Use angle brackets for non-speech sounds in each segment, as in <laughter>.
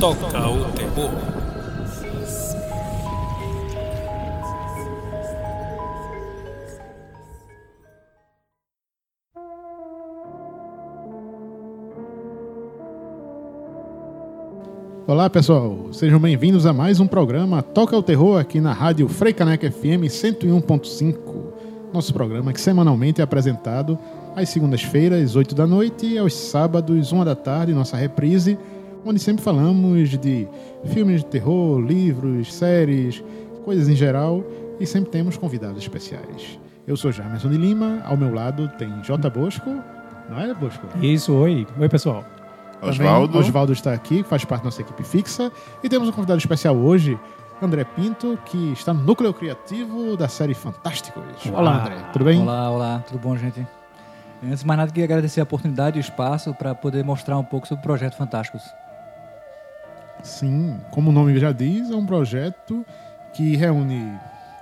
toca o terror. Olá pessoal, sejam bem-vindos a mais um programa Toca o Terror aqui na rádio Freicaneca FM 101.5. Nosso programa que semanalmente é apresentado às segundas-feiras, 8 da noite e aos sábados, 1 da tarde, nossa reprise, onde sempre falamos de filmes de terror, livros, séries, coisas em geral e sempre temos convidados especiais. Eu sou Jamerson de Lima, ao meu lado tem J. Bosco, não é Bosco? Isso, oi. Oi, pessoal. Também Osvaldo. Osvaldo está aqui, faz parte da nossa equipe fixa. E temos um convidado especial hoje, André Pinto, que está no núcleo criativo da série Fantásticos. Olá, André. Tudo bem? Olá, olá, tudo bom, gente? Antes de mais nada, queria agradecer a oportunidade e o espaço para poder mostrar um pouco sobre o projeto Fantásticos. Sim, como o nome já diz, é um projeto que reúne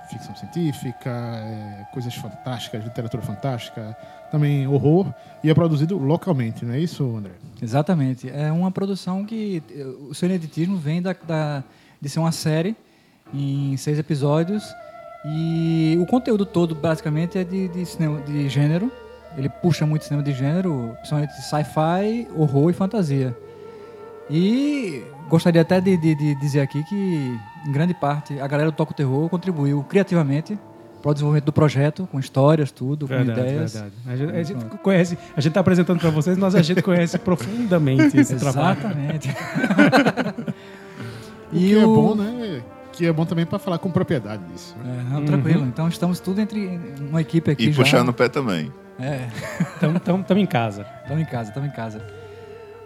ficção científica, é, coisas fantásticas, literatura fantástica, também horror, e é produzido localmente, não é isso, André? Exatamente. É uma produção que eh, o seu ineditismo vem da, da- de ser uma série em seis episódios e o conteúdo todo basicamente é de, de cinema de gênero. Ele puxa muito cinema de gênero, principalmente sci-fi, horror e fantasia. E gostaria até de, de- de dizer aqui que, em grande parte, a galera do Toco Terror contribuiu criativamente para o desenvolvimento do projeto, com histórias, tudo, com Verdade, ideias. verdade. A gente, a gente conhece, a gente está apresentando para vocês, mas a gente conhece <laughs> profundamente esse trabalho. Exatamente. <laughs> O que é bom, né? Que é bom também para falar com propriedade disso. né? É, não, tranquilo. Então estamos tudo entre uma equipe aqui E já. puxando o pé também. É, Estamos em casa. estamos em casa, estamos em casa.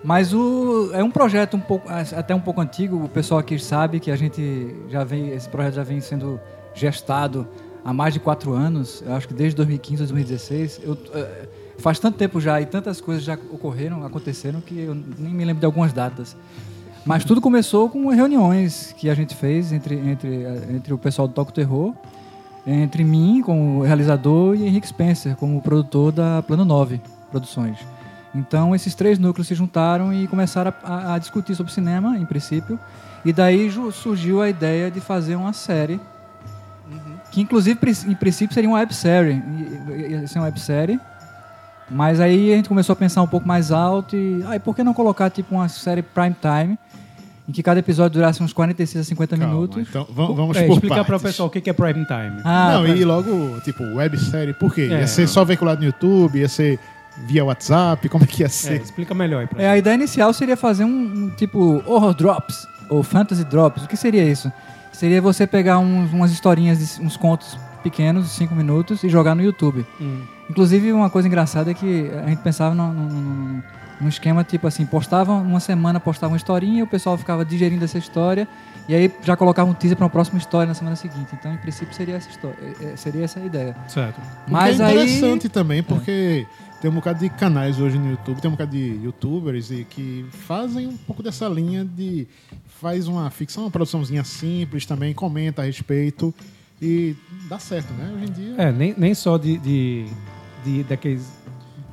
Mas o, é um projeto um pouco, até um pouco antigo. O pessoal aqui sabe que a gente já vem, esse projeto já vem sendo gestado há mais de quatro anos. Eu acho que desde 2015 ou 2016. Eu, eh, faz tanto tempo já e tantas coisas já ocorreram, aconteceram que eu nem me lembro de algumas datas. Mas tudo começou com reuniões que a gente fez entre, entre, entre o pessoal do Toco Terror, entre mim como realizador e Henrique Spencer como produtor da Plano 9 Produções. Então esses três núcleos se juntaram e começaram a, a- discutir sobre cinema, em princípio, e daí surgiu a ideia de fazer uma série, que inclusive em princípio seria uma websérie, ia ser uma websérie, mas aí a gente começou a pensar um pouco mais alto e, ah, e por que não colocar tipo uma série prime time, em que cada episódio durasse uns 46 a 50 Calma, minutos. Então, va- vamos É, por explicar para o pessoal o que é prime time. Ah, não, pra- e logo, tipo, websérie, por quê? É. Ia ser só veiculado no YouTube, ia ser via WhatsApp, como é que ia É, ser? explica melhor aí pra É, a ideia inicial seria fazer um, um tipo horror drops ou fantasy drops. O que seria isso? Seria você pegar uns- umas historinhas, de, uns contos pequenos, de 5 minutos, e jogar no YouTube. Hum. Inclusive, uma coisa engraçada é que a gente pensava num, num- num- num esquema tipo assim: postava uma semana, postava uma historinha, o pessoal ficava digerindo essa história, e aí já colocava um teaser para uma próxima história na semana seguinte. Então, em princípio, seria essa, história, eh, seria essa a ideia. Certo. Mas é aí. interessante também, porque tem um bocado de canais hoje no YouTube, tem um bocado de youtubers e que fazem um pouco dessa linha de. faz uma ficção, uma produçãozinha simples também, comenta a respeito e dá certo, né? Hoje em dia. É, nem, nem só de, de, de- daqueles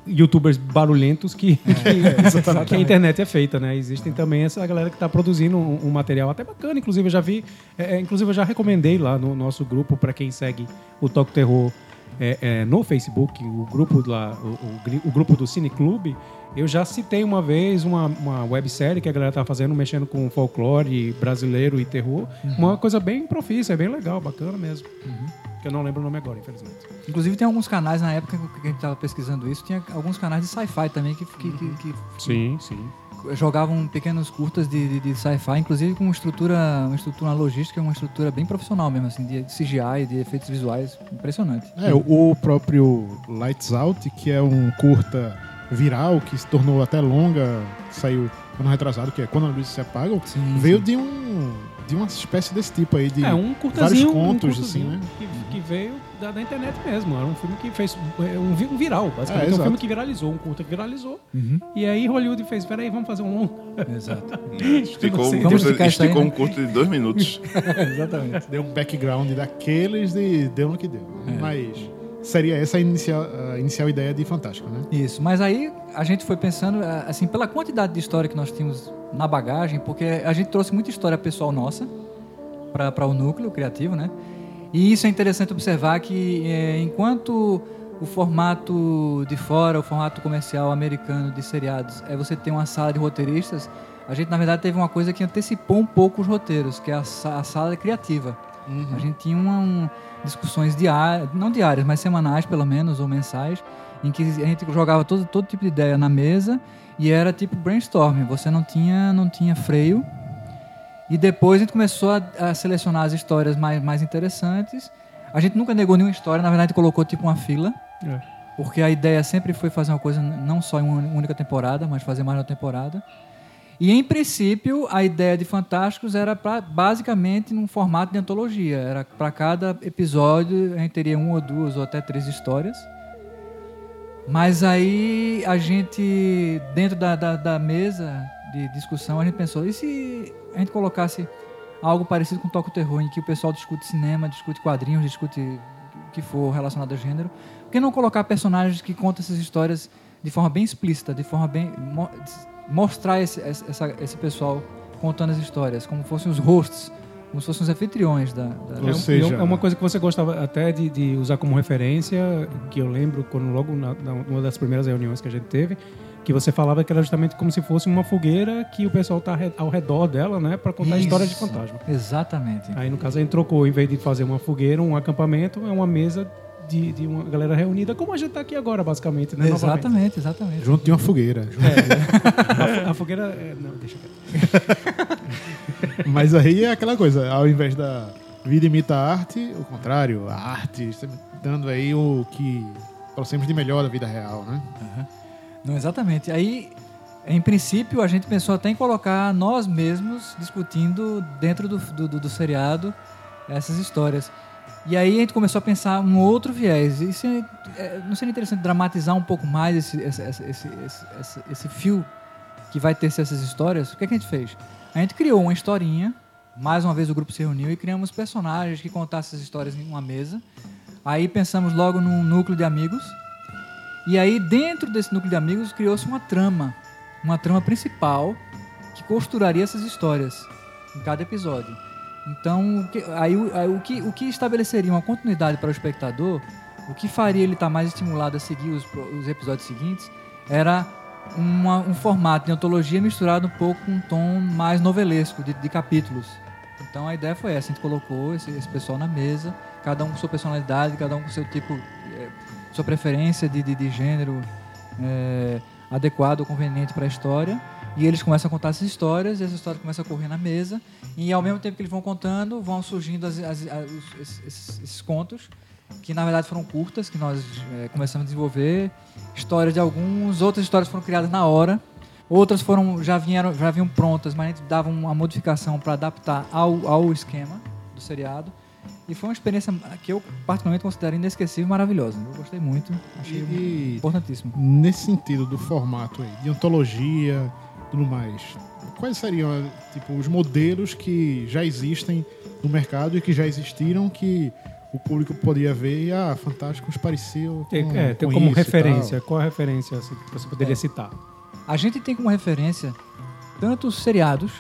youtubers barulhentos que, que, que a internet é feita, né? Existem também essa galera que está produzindo um, um material até bacana, inclusive eu já vi, é, é, inclusive eu já recomendei lá no nosso grupo para quem segue o Toque Terror é, é, no Facebook, o grupo lá, o, o o grupo do Cine Clube, eu já citei uma vez uma, uma websérie que a galera tá fazendo, mexendo com folclore brasileiro e terror. Uma coisa bem profícia, bem legal, bacana mesmo. Que eu não lembro o nome agora, infelizmente. Inclusive, tem alguns canais, na época que a gente estava pesquisando isso, tinha alguns canais de sci-fi também que, que- que- que Sim, sim. Jogavam pequenos curtas de, de, de sci-fi, inclusive com uma estrutura, uma estrutura uma logística, uma estrutura bem profissional mesmo, assim, de CGI, de efeitos visuais, impressionante. É, o próprio Lights Out, que é um curta viral, que se tornou até longa, saiu ano retrasado, que é Quando a Luz se Apaga, Sim, veio sim. de um de uma espécie desse tipo aí de É um vários contos, um assim, né? que, que veio da, da internet mesmo. Era um filme que fez é, um, um viral, basicamente. É, um exato. filme que viralizou, um curta que viralizou. Uhum. E aí Hollywood fez, peraí, vamos fazer um longo. <laughs> Exato. <laughs> Esticou, sei. um Vamos curto, aí, esticou né? um curto de dois minutos. <laughs> Exatamente. Deu um background daqueles e deu no que deu. É. Mas seria essa a inicial, a inicial ideia de Fantástico, né? Isso, mas aí a gente foi pensando, eh, assim, pela quantidade de história que nós tínhamos na bagagem, porque a gente trouxe muita história pessoal nossa para o núcleo criativo, né? E isso é interessante observar que é, enquanto o formato de fora, o formato comercial americano de seriados, é você ter uma sala de roteiristas, a gente na verdade teve uma coisa que antecipou um pouco os roteiros, que é a, a sala criativa. Uhum. A gente tinha uma, um, discussões diárias, não diárias, mas semanais pelo menos, ou mensais, em que a gente jogava todo, todo tipo de ideia na mesa e era tipo brainstorming. Você não tinha, não tinha freio. E depois a gente começou a, a selecionar as histórias mais, mais interessantes. A gente nunca negou nenhuma história, na verdade a gente colocou tipo uma fila. É. Porque a ideia sempre foi fazer uma coisa não só em uma única temporada, mas fazer mais uma temporada. E, em princípio, a ideia de Fantásticos era pra, basicamente num formato de antologia. Era para cada episódio a gente teria uma ou duas ou até três histórias. Mas aí a gente, dentro da, da, da mesa de discussão, a gente pensou: e se a gente colocasse algo parecido com o Terror, em que o pessoal discute cinema, discute quadrinhos, discute o que for relacionado a gênero? Por que não colocar personagens que contam essas histórias de forma bem explícita, de forma bem mostrar esse, essa, esse pessoal contando as histórias, como fossem os hosts, como se fossem os anfitriões da. da... Ou seja, é uma coisa que você gostava até de, de usar como referência, que eu lembro quando logo na, na, uma das primeiras reuniões que a gente teve, que você falava que era justamente como se fosse uma fogueira que o pessoal está ao redor dela, né, para contar Isso, histórias de fantasma. Exatamente. Aí no caso a gente trocou, em vez de fazer uma fogueira, um acampamento, é uma mesa de, de uma galera reunida, como a gente está aqui agora, basicamente, né? Exatamente, Novamente. exatamente. Junto de uma fogueira. É. a, a, fogueira. É, não, deixa eu <laughs> Mas aí é aquela coisa, ao invés da vida imita a arte, o contrário, a arte dando aí o que trouxemos de melhor da vida real, né? Uhum. Não, exatamente. Aí, em princípio, a gente pensou até em colocar nós mesmos discutindo dentro do, do, do seriado essas histórias. E aí a gente começou a pensar um outro viés. Isso é, é, não seria interessante dramatizar um pouco mais esse, esse, esse, esse, esse fio que vai ter essas histórias? O que, é que a gente fez? A gente criou uma historinha. Mais uma vez o grupo se reuniu e criamos personagens que contassem essas histórias em uma mesa. Aí pensamos logo num núcleo de amigos. E aí dentro desse núcleo de amigos criou-se uma trama, uma trama principal que costuraria essas histórias em cada episódio. Então, aí, aí, o, que, o que estabeleceria uma continuidade para o espectador, o que faria ele estar tá mais estimulado a seguir os, os episódios seguintes, era uma, um formato de antologia misturado um pouco com um tom mais novelesco, de, de capítulos. Então a ideia foi essa, a gente colocou esse, esse, pessoal na mesa, cada um com sua personalidade, cada um com seu tipo, é, sua preferência de, de, de gênero é, adequado ou conveniente para a história. E eles começam a contar essas histórias, e essas histórias começam a correr na mesa, e ao mesmo tempo que eles vão contando, vão surgindo as, as, as, esses, esses, contos, que na verdade foram curtas, que nós é, começamos a desenvolver. Histórias de alguns, outras histórias foram criadas na hora, outras foram já vieram já vinham prontas, mas a gente dava uma modificação para adaptar ao, ao esquema do seriado. E foi uma experiência que eu particularmente considero inesquecível e maravilhosa. Eu gostei muito, achei e, importantíssimo. Nesse sentido do formato aí, de antologia, tudo mais. Quais seriam tipo, os modelos que já existem no mercado e que já existiram que o público podia ver e, ah, Fantásticos pareceu com, é, tem como referência. Qual a referência assim, que você poderia é. citar? A gente tem como referência tanto os seriados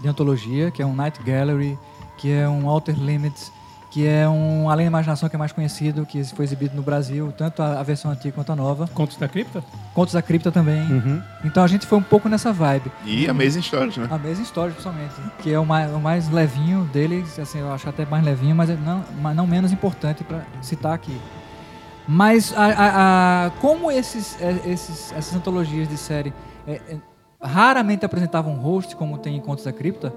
de antologia, que é um Night Gallery, que é um Outer Limits, que é um Além da Imaginação, que é mais conhecido, que foi exibido no Brasil, tanto a, a versão antiga quanto a nova. Contos da Cripta? Contos da Cripta também. Uhum. Então a gente foi um pouco nessa vibe. E a Amazing Stories, né? A Amazing Stories, principalmente. Que é o mais, o mais levinho deles, assim, eu acho até mais levinho, mas é não, mas não menos importante para citar aqui. Mas a, a, a, como esses, é, esses, essas antologias de série é, é, raramente apresentavam host, como tem em Contos da Cripta,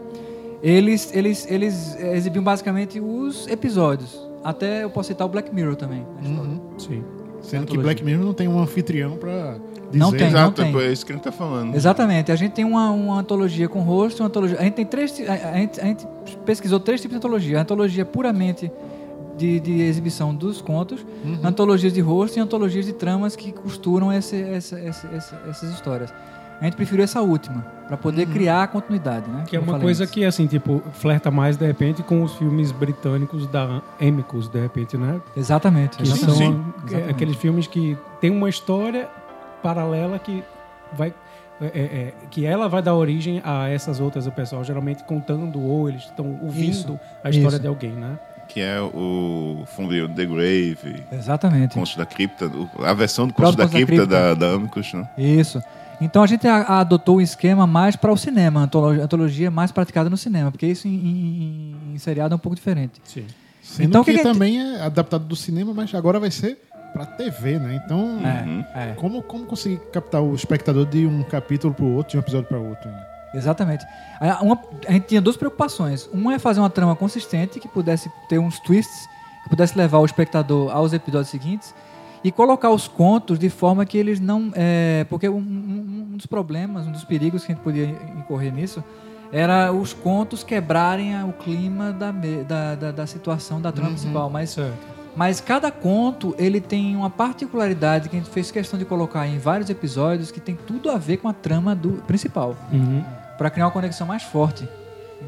eles, eles, eles exibiam basicamente os episódios. Até eu posso citar o Black Mirror também. Uhum. Sim. Sendo que Black Mirror não tem um anfitrião para dizer. Não tem, Exato, não tem. é isso que a gente tá falando. Exatamente. A gente tem uma, uma antologia com rosto, uma antologia... A gente tem três... A, a, gente, a gente pesquisou três tipos de antologia. A antologia puramente de, de exibição dos contos, uhum. antologias de rosto e antologias de tramas que costuram esse, essa, essa, essa, essas histórias. A gente preferiu essa última, para poder criar a continuidade, né? Uhum. Que é Como eu uma coisa antes. que, assim, tipo, flerta mais, de repente, com os filmes britânicos da Amicus, de repente, né? Exatamente. Que exatamente. são é, Exatamente. aqueles filmes que tem uma história paralela que vai... é, é, é, que ela vai dar origem a essas outras, o pessoal geralmente contando ou eles estão ouvindo Isso, a história isso. de alguém, né? Que é o Fundir The Grave, Exatamente. Contos da Cripta, a versão do Contos da da Cripta Cripta. da, da Amicus, né? Isso. Então a gente adotou um esquema mais para o cinema, a antologia, antologia mais praticada no cinema, porque isso em, em- em seriado é um pouco diferente. Sim. Sendo Então, o que, que também é adaptado do cinema, mas agora vai ser pra TV, né? Então, É, é. como, como conseguir captar o espectador de um capítulo pro outro, de um episódio para outro? né? Exatamente. A, uma- a gente tinha duas preocupações. Uma é fazer uma trama consistente que pudesse ter uns twists, que pudesse levar o espectador aos episódios seguintes e colocar os contos de forma que eles não. é, porque um, um- um dos problemas, um dos perigos que a gente podia incorrer nisso era os contos quebrarem o clima da, da, da, da situação da trama principal. Mas Certo. mas cada conto, ele tem uma particularidade que a gente fez questão de colocar em vários episódios que tem tudo a ver com a trama do principal, Uhum. para criar uma conexão mais forte.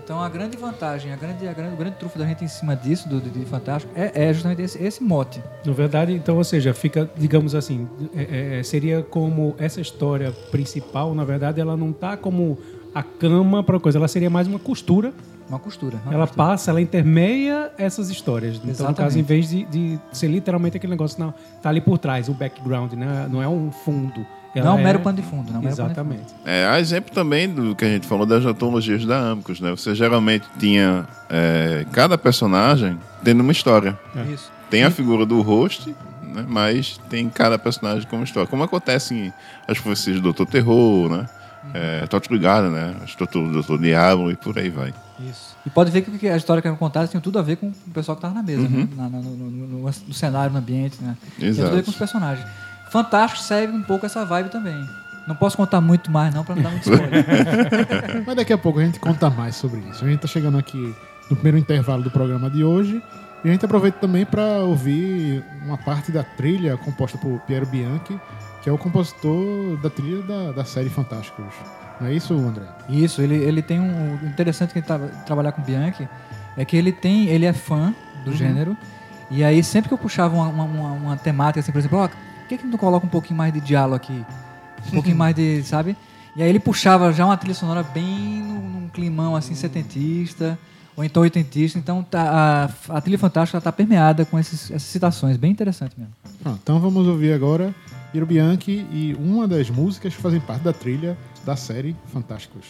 Então a grande vantagem, a grande, a grande, o grande trufo da gente em cima disso, do, de Fantástico, é, é justamente esse, esse mote. Na verdade, então, ou seja, fica, digamos assim, é- é- seria como essa história principal, na verdade, ela não tá como a cama para coisa, ela seria mais uma costura. Uma costura. uma ela costura. passa, ela intermeia essas histórias. Então, no Exatamente. caso, em vez de, de ser literalmente aquele negócio, não, tá ali por trás, o background, né? não é um fundo. Ela Não é um é- mero pano de fundo. Não é um mero pano de fundo. Exatamente. É, há exemplo também do que a gente falou das antologias da Amicus, né? Você geralmente tinha é, cada personagem tendo uma história. Isso. Tem a figura do host, né? mas tem cada personagem com uma história. Como acontece em as profecias do Doutor Terror, né? É, Torture Garden, né? As do Doutor Diabo e por aí vai. Isso. E pode ver que a história que eram contadas tinha tudo a ver com o pessoal que estava na mesa, Uhum. né? Na- na- no, no- no- no cenário, no ambiente, né? Tem tudo a ver Exato. com os personagens. Fantástico segue um pouco essa vibe também. Não posso contar muito mais, não, para não dar muito spoiler. <laughs> Mas daqui a pouco a gente conta mais sobre isso. A gente tá chegando aqui no primeiro intervalo do programa de hoje. E a gente aproveita também para ouvir uma parte da trilha composta por Piero Bianchi, que é o compositor da trilha da, da série Fantásticos. Não é isso, André? Isso, ele, ele tem um. O interessante que ele tá, trabalhar com o Bianchi é que ele tem. Ele é fã do Uhum. gênero. E aí, sempre que eu puxava uma, uma, uma- uma temática, assim, por exemplo, ó, por que, que não coloca um pouquinho mais de diálogo aqui? Um pouquinho mais de. <laughs> Sabe? E aí ele puxava já uma trilha sonora bem num, num climão assim setentista, ou então oitentista. Então tá, a, a trilha fantástica está permeada com esses, essas citações, bem interessante mesmo. Pronto, então vamos ouvir agora Piero Bianchi e uma das músicas que fazem parte da trilha da série Fantásticos.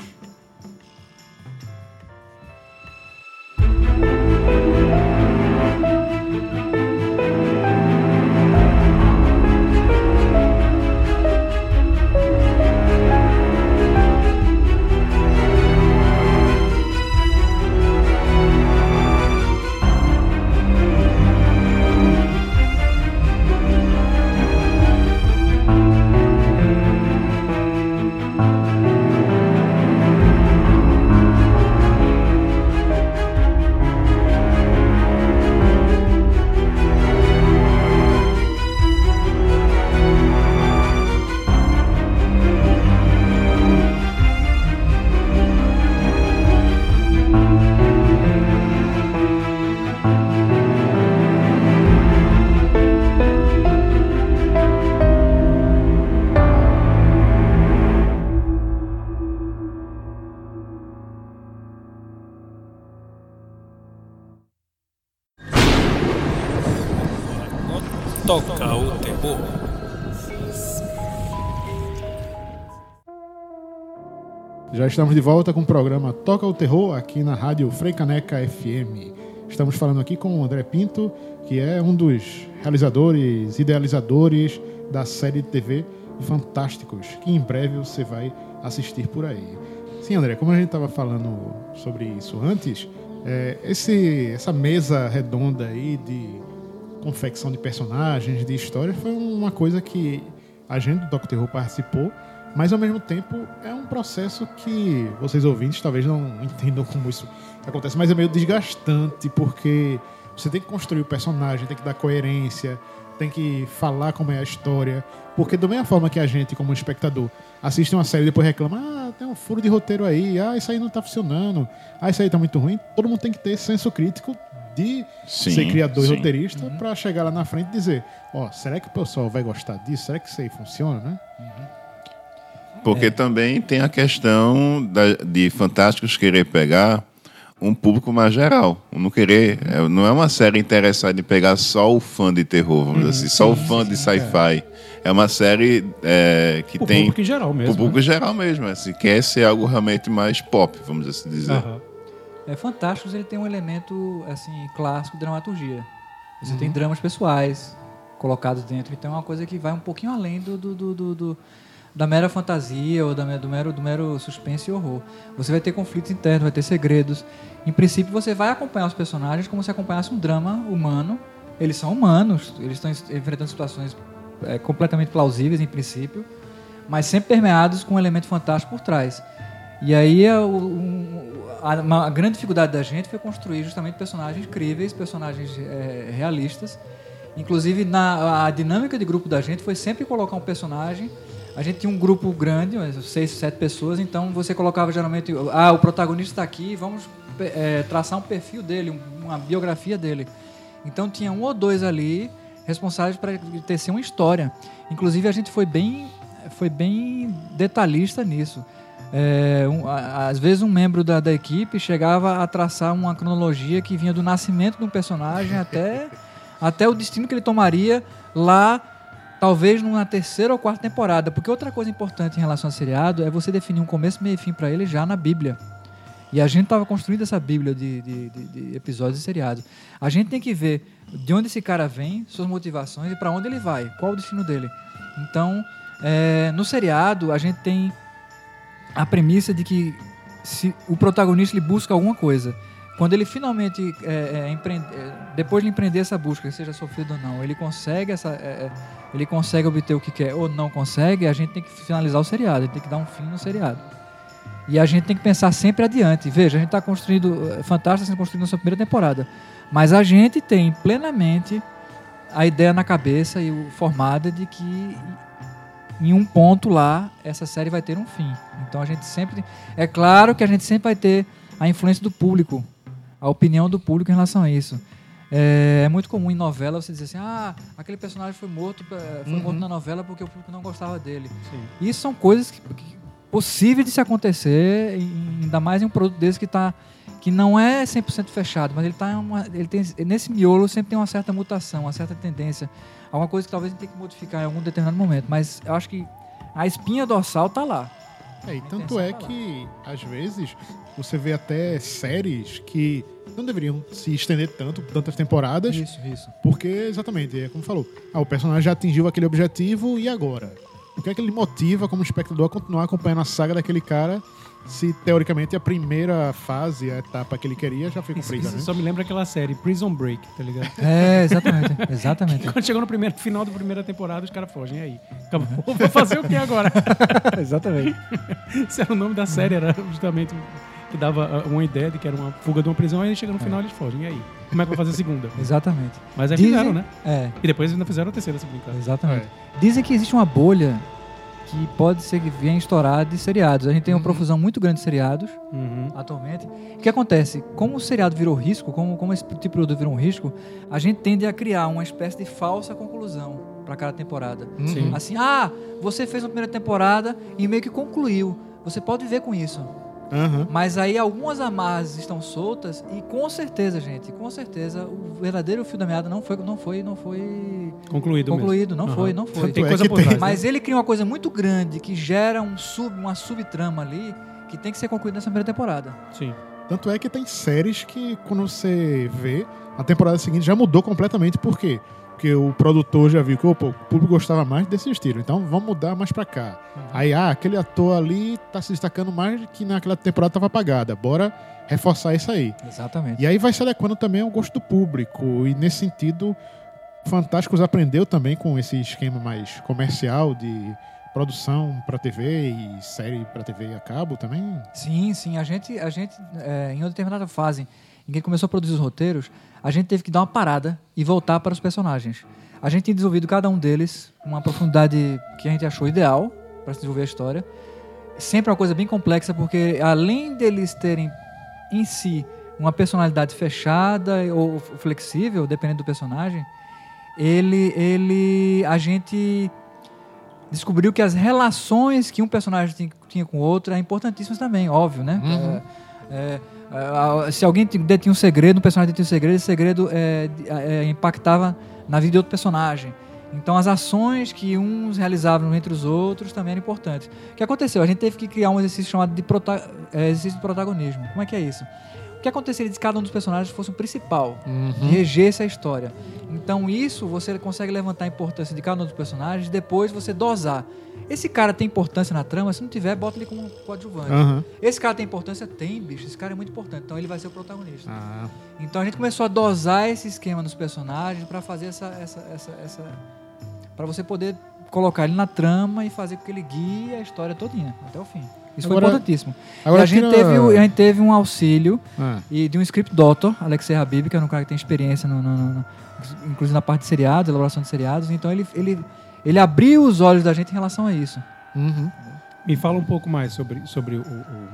Estamos de volta com o programa Toca o Terror aqui na rádio Freicaneca FM. Estamos falando aqui com o André Pinto, que é um dos realizadores, idealizadores da série de TV Fantásticos, que em breve você vai assistir por aí. Sim, André, como a gente estava falando sobre isso antes, é, esse, essa mesa redonda aí de confecção de personagens, de histórias, foi uma coisa que a gente do Toca o Terror participou, mas ao mesmo tempo é um processo que vocês ouvintes talvez não <laughs> entendam como isso acontece, mas é meio desgastante porque você tem que construir o personagem, tem que dar coerência, tem que falar como é a história. Porque da mesma forma que a gente, como espectador, assiste uma série e depois reclama, ah, tem um furo de roteiro aí, ah, isso aí não tá funcionando, ah, isso aí tá muito ruim, todo mundo tem que ter senso crítico de Sim, ser criador e sim. roteirista pra chegar lá na frente e dizer, ó, será que o pessoal vai gostar disso? Será que isso aí funciona, né? Porque também tem a questão da- de Fantásticos querer pegar um público mais geral. Não querer. é, Não é uma série interessada em pegar só o fã de terror, vamos dizer assim, só o fã de sci-fi. É uma série é, que O tem. público em geral mesmo. O público né? geral mesmo. Assim, quer ser algo realmente mais pop, vamos assim dizer. Aham. É Fantásticos, ele tem um elemento assim clássico de dramaturgia. Você tem dramas pessoais colocados dentro, então é uma coisa que vai um pouquinho além do, do, do- do- do- da mera fantasia ou da, do, mero, do mero suspense e horror. Você vai ter conflitos internos, vai ter segredos. Em princípio, você vai acompanhar os personagens como se acompanhasse um drama humano. Eles são humanos, eles estão es- enfrentando situações é, completamente plausíveis em princípio, mas sempre permeados com um elemento fantástico por trás. E aí é a, uma- a grande dificuldade da gente foi construir justamente personagens críveis, personagens é, realistas. Inclusive na a dinâmica de grupo da gente foi sempre colocar um personagem. A gente tinha um grupo grande, seis, sete pessoas, então você colocava geralmente ah o protagonista está aqui, vamos é, traçar um perfil dele, um- uma biografia dele. Então tinha um ou dois ali responsáveis para tecer uma história. Inclusive a gente foi bem, foi bem detalhista nisso. É, um- a- às vezes um membro da, da equipe chegava a traçar uma cronologia que vinha do nascimento de um personagem até, <laughs> até o destino que ele tomaria lá, talvez numa terceira ou quarta temporada. Porque outra coisa importante em relação ao seriado é você definir um começo, meio e fim para ele já na Bíblia. E a gente estava construindo essa Bíblia de, de- de- de episódios e seriados. A gente tem que ver de onde esse cara vem, suas motivações e para onde ele vai, qual o destino dele. Então, é, no seriado, a gente tem a premissa de que se o protagonista ele busca alguma coisa. Quando ele finalmente, é, é, empreende- é, depois de empreender essa busca, seja sofrido ou não, ele consegue, essa, é, é, ele consegue obter o que quer ou não consegue, a gente tem que finalizar o seriado, tem que dar um fim no seriado. E a gente tem que pensar sempre adiante. Veja, a gente está construindo. eh, Fantástico está sendo construído na sua primeira temporada. Mas a gente tem plenamente a ideia na cabeça e o formada de que em um ponto lá essa série vai ter um fim. Então a gente sempre. É claro que a gente sempre vai ter a influência do público, a opinião do público em relação a isso. É, é muito comum em novela você dizer assim: ah, aquele personagem foi morto, eh, foi morto na novela porque o público não gostava dele. Sim. Isso são coisas que, que- possíveis de se acontecer, ainda mais em um produto desse que tá que não é 100% fechado, mas ele tá uma, ele tem nesse miolo sempre tem uma certa mutação, uma certa tendência, alguma coisa que talvez a gente tenha que modificar em algum determinado momento, mas eu acho que a espinha dorsal tá lá. É, e tanto é que, às vezes, você vê até séries que não deveriam se estender tanto, tantas temporadas, Isso, isso. porque, exatamente, é como falou, ah, o personagem já atingiu aquele objetivo e agora? O que é que ele motiva como espectador a continuar acompanhando a saga daquele cara se, teoricamente, a primeira fase, a etapa que ele queria já foi Isso, cumprida, isso né? só me lembra aquela série Prison Break, tá ligado? <laughs> É, exatamente, <laughs> exatamente. Quando chegou no primeiro, final da primeira temporada, os caras fogem. E aí? Acabou. Vou fazer o que agora? <laughs> exatamente. Esse era o nome da série, era justamente que dava ah, uma ideia de que era uma fuga de uma prisão, aí chega no final eles fogem. E aí? Como é que vai fazer a segunda? <laughs> Exatamente. Mas aí Dizem- fizeram, né? É, E depois ainda fizeram a terceira, se brincar. exatamente. Dizem que existe uma bolha que pode ser que venha estourar de seriados. A gente tem uma profusão muito grande de seriados Uhum. atualmente. O que acontece? Como o seriado virou risco, como, como esse tipo de produto virou um risco, a gente tende a criar uma espécie de falsa conclusão para cada temporada. Sim. Assim, ah, você fez uma primeira temporada e meio que concluiu. Você pode viver com isso. Aham. Mas aí algumas amarras estão soltas e com certeza, gente, com certeza o verdadeiro fio da meada não foi não foi não foi Concluído, concluído, mesmo. não Aham. foi, não foi. Tem é coisa por tem- trás. né? Mas ele cria uma coisa muito grande que gera um sub, uma subtrama ali que tem que ser concluída nessa primeira temporada. Sim. Tanto é que tem séries que, quando você vê, a temporada seguinte já mudou completamente. Por quê? Porque o produtor já viu que opa, o público gostava mais desse estilo. Então vamos mudar mais pra cá. Aí, ah, aquele ator ali tá se destacando mais que naquela temporada tava apagada. Bora reforçar isso aí. Exatamente. E aí vai se adequando também ao gosto do público. E nesse sentido, Fantásticos aprendeu também com esse esquema mais comercial de produção pra TV e série pra TV a cabo também. Sim, sim. A gente, a gente é, em uma determinada fase, em que começou a produzir os roteiros, a gente teve que dar uma parada e voltar para os personagens. A gente tinha desenvolvido cada um deles uma profundidade que a gente achou ideal para se desenvolver a história. Sempre uma coisa bem complexa, porque além deles terem em si uma personalidade fechada ou flexível, dependendo do personagem, ele, ele, a gente descobriu que as relações que um personagem tinha com o outro é importantíssimas também, óbvio, né? Uhum. É, é, se alguém detinha um segredo, um personagem detinha um segredo, esse segredo é, é, impactava na vida de outro personagem. Então as ações que uns realizavam entre os outros também eram importantes. O que aconteceu? A gente teve que criar um exercício chamado de prota é, exercício de protagonismo. Como é que é isso? O que aconteceria se cada um dos personagens fosse o principal, Uhum. regesse a história? Então isso você consegue levantar a importância de cada um dos personagens, depois você dosar. Esse cara tem importância na trama, se não tiver, bota ele como coadjuvante. Aham. Esse cara tem importância? Tem, bicho. Esse cara é muito importante. Então ele vai ser o protagonista. Ah, Então a gente começou a dosar esse esquema dos personagens para fazer essa, essa, essa, essa para você poder colocar ele na trama e fazer com que ele guie a história todinha até o fim. Isso Agora- foi importantíssimo. agora e a gente, teve, a gente teve um auxílio ah. e de um script doctor, Alexei Habib, que é um cara que tem experiência, no, no- no- inclusive na parte de seriados, elaboração de seriados. Então ele, ele, ele abriu os olhos da gente em relação a isso. Uhum. Me fala um pouco mais sobre, sobre o, o,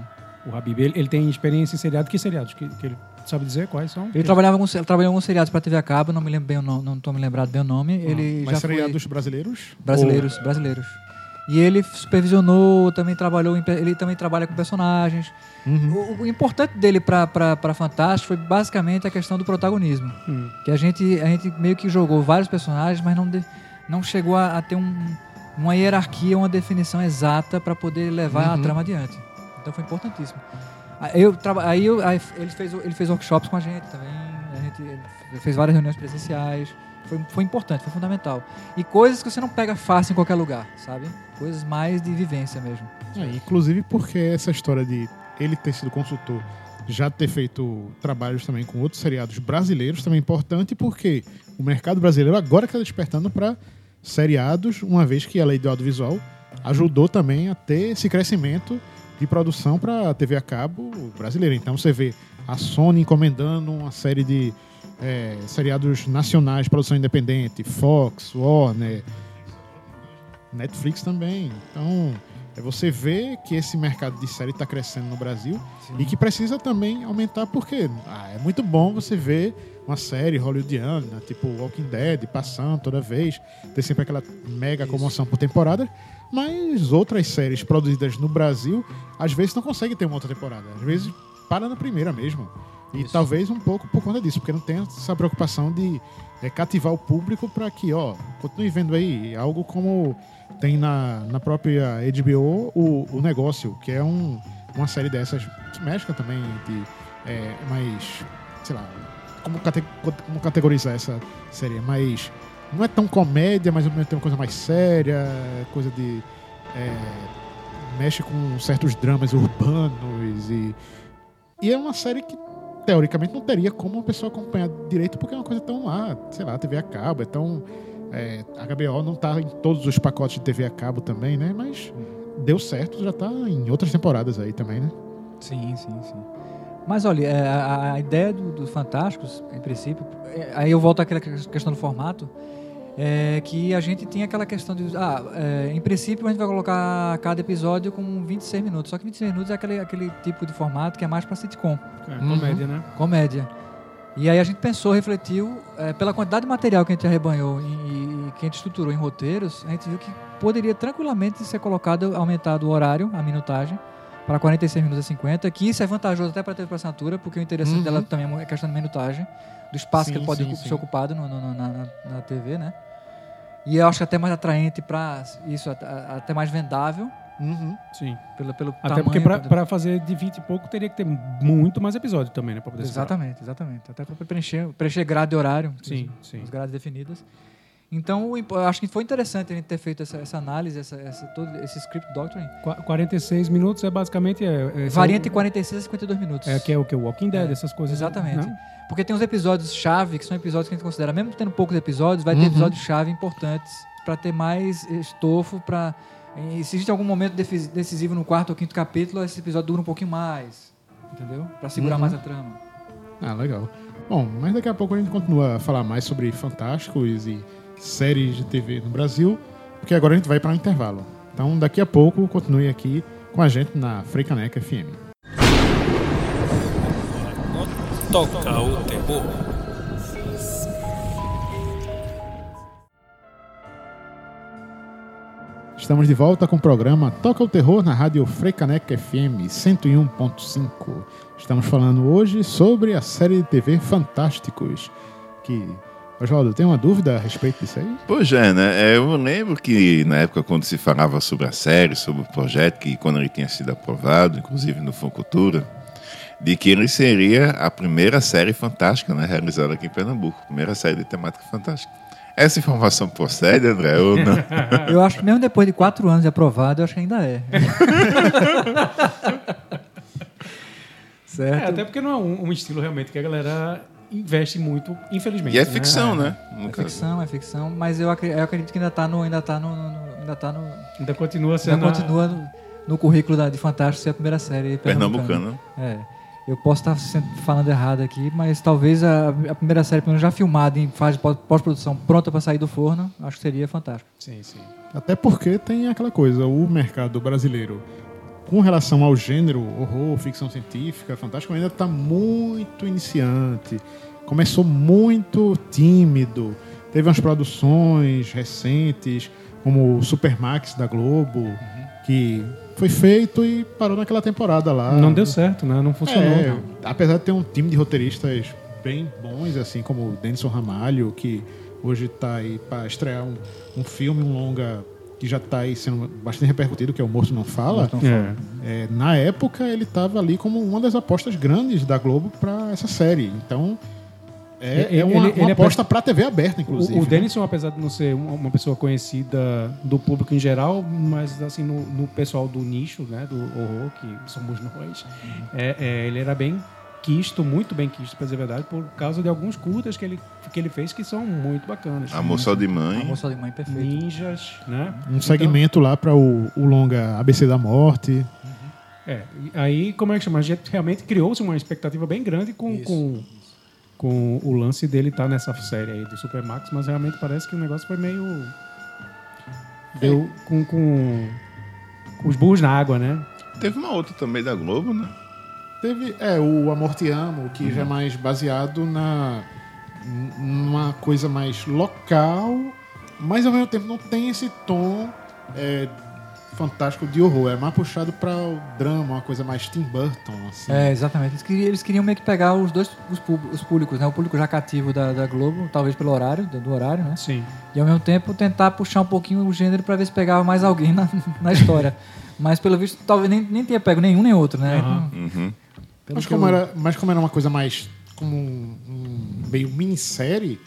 o Habib. Ele, ele tem experiência em seriado. Que seriados? Que, que ele sabe dizer quais são? Ele trabalhava com, trabalhou em alguns seriados para TV a cabo, não me lembro bem o nome, não estou me lembrado bem o nome. ele Mas já foi seriados brasileiros? brasileiros, brasileiros. E ele supervisionou, também trabalhou, em ele também trabalha com personagens. Ou- Uhum. O, o importante dele para Fantástico foi basicamente a questão do protagonismo. Hum. Que a gente, a gente meio que jogou vários personagens, mas não, de- não chegou a, a ter um- uma hierarquia, uma definição exata para poder levar a Uhum. trama adiante. Então foi importantíssimo. Aí, eu, aí, eu- aí ele, fez, ele fez workshops com a gente também, a gente fez várias reuniões presenciais. Foi, foi importante, foi fundamental. E coisas que você não pega fácil em qualquer lugar, sabe? Coisas mais de vivência mesmo. É, inclusive porque essa história de ele ter sido consultor, já ter feito trabalhos também com outros seriados brasileiros também é importante porque o mercado brasileiro agora está despertando para seriados, uma vez que a lei do audiovisual ajudou também a ter esse crescimento de produção para TV a cabo brasileira. Então você vê a Sony encomendando uma série de é, seriados nacionais, produção independente, Fox, Warner, Netflix também. Então, é você vê que esse mercado de série está crescendo no Brasil e que precisa também aumentar, porque ah, é muito bom você ver uma série hollywoodiana, tipo Walking Dead, passando toda vez, ter sempre aquela mega comoção por temporada, mas outras séries produzidas no Brasil, às vezes não conseguem ter uma outra temporada. Às vezes para na primeira mesmo. E talvez um pouco por conta disso, porque não tem essa preocupação de é, cativar o público para que, ó, continue vendo aí algo como tem na, na própria HBO o, o Negócio, que é um, uma série dessas que mexe também de é, mais, sei lá, como, cate- como categorizar essa série? É mais, não é tão comédia, mas ao mesmo tempo coisa mais séria, coisa de é, mexe com certos dramas urbanos e e é uma série que teoricamente não teria como uma pessoa acompanhar direito porque é uma coisa tão ah, sei lá, TV a cabo, é tão é, a HBO não tá em todos os pacotes de TV a cabo também, né? Mas deu certo, já tá em outras temporadas aí também, né? Sim, sim, sim. Mas olha, é, a, a ideia do, do Fantásticos, em princípio, é, aí eu volto àquela questão do formato, é que a gente tinha aquela questão de, ah, é, em princípio a gente vai colocar cada episódio com 26 minutos, só que 26 minutos é aquele, aquele tipo de formato que é mais para sitcom, É, Uhum. comédia, né? comédia. E aí a gente pensou, refletiu, é, pela quantidade de material que a gente arrebanhou e, e que a gente estruturou em roteiros, a gente viu que poderia tranquilamente ser colocado, aumentado o horário, a minutagem, para 46 minutos e 50, que isso é vantajoso até para a TV por assinatura, porque o interessante Uhum. dela também é a questão da minutagem, do espaço Sim, que ele pode sim, ser sim. ocupado no- no- no- na, na- na TV, né? E eu acho até mais atraente para isso, até, mais vendável, Uhum. Sim. pelo, pelo Até tamanho. porque pelo- pra fazer de 20 e pouco teria que ter muito mais episódio também, né? Pra poder. Exatamente, exatamente. Até para preencher, preencher grade de horário. Sim, as- sim. As grades definidas. Então, acho que foi interessante a gente ter feito essa, essa análise, essa, essa, todo esse script doctrine. Qua- 46 minutos é basicamente. É, é, Varia entre 46 e 52 minutos. É que é o que? O Walking Dead, É, essas coisas. Exatamente. né? Porque tem uns episódios-chave, que são episódios que a gente considera, mesmo tendo poucos episódios, vai ter Uhum. episódios-chave importantes para ter mais estofo, para e se existe algum momento decisivo no quarto ou quinto capítulo, esse episódio dura um pouquinho mais, entendeu? Para segurar Uhum. mais a trama. Ah, legal. Bom, mas daqui a pouco a gente continua a falar mais sobre Fantásticos e séries de TV no Brasil, porque agora a gente vai para um intervalo. Então, daqui a pouco, continue aqui com a gente na Freicaneca FM. Toca o terror. Estamos de volta com o programa Toca o Terror na Rádio Freicaneca FM 101.5. Estamos falando hoje sobre a série de TV Fantásticos, que... Oswaldo, tem uma dúvida a respeito disso aí? Pois é, né? É, Eu lembro que na época quando se falava sobre a série, sobre o projeto, que quando ele tinha sido aprovado, inclusive no Foncultura, de que ele seria a primeira série fantástica, né, realizada aqui em Pernambuco, primeira série de temática fantástica. Essa informação procede, André, ou não? <laughs> Eu acho que mesmo depois de quatro anos de aprovado, eu acho que ainda é. <laughs> certo? É, até porque não é um, um estilo realmente que a galera investe muito, infelizmente. E é né? ficção, né? No É caso. ficção, é ficção, mas eu acredito, eu acredito que ainda está no, ainda tá no, no- ainda tá no, Ainda continua sendo. ainda continua no, no currículo da, de Fantástico ser a primeira série Pernambucana. É. Eu posso estar sendo- falando errado aqui, mas talvez a, a primeira série, pelo menos já filmada em fase pós-produção, pronta para sair do forno, acho que seria fantástico. Sim, sim. Até porque tem aquela coisa, o mercado brasileiro, com relação ao gênero horror, ficção científica, fantástico, ainda está muito iniciante. Começou muito tímido. Teve umas produções recentes, como o Supermax da Globo, que foi feito e parou naquela temporada lá. Não deu certo, né? Não funcionou. É, apesar de ter um time de roteiristas bem bons, assim como o Denison Ramalho, que hoje está aí para estrear um, um filme, um longa que já está aí sendo bastante repercutido, que é o Morto Não Fala. É. É, na época ele estava ali como uma das apostas grandes da Globo para essa série. Então é, Ele- é uma, ele- uma ele aposta para TV aberta, inclusive. O, o né? Denison, apesar de não ser uma uma pessoa conhecida do público em geral, mas assim, no, no pessoal do nicho, né, do horror, que somos nós, é, é, ele era bem quisto, muito bem quisto, pra dizer a verdade, por causa de alguns curtas que ele, que ele fez que são muito bacanas. Amor só de mãe. Amor só de mãe perfeito. Ninjas, né? Um segmento lá para o, o longa ABC da Morte. É, e aí, como é que chama? A gente realmente criou-se uma expectativa bem grande com, com, com o lance dele estar nessa série aí do Supermax, mas realmente parece que o negócio foi meio. Deu com, com, com os burros na água, né? Teve uma outra também da Globo, né? Teve, é, o Amor Te Amo, que já é mais baseado na numa coisa mais local, mas ao mesmo tempo não tem esse tom é, fantástico de horror. É mais puxado para o drama, uma coisa mais Tim Burton, assim. É, exatamente. Eles queriam, eles queriam meio que pegar os dois os, os públicos, né? O público já cativo da, da Globo, talvez pelo horário, do, do horário, né? Sim. E ao mesmo tempo tentar puxar um pouquinho o gênero para ver se pegava mais alguém na, <laughs> na história. Mas pelo visto, talvez nem, nem tenha pego nenhum nem outro, né? Aham. Uhum. Pelo Mas como, eu- era, mas como era uma coisa mais como um, um meio minissérie,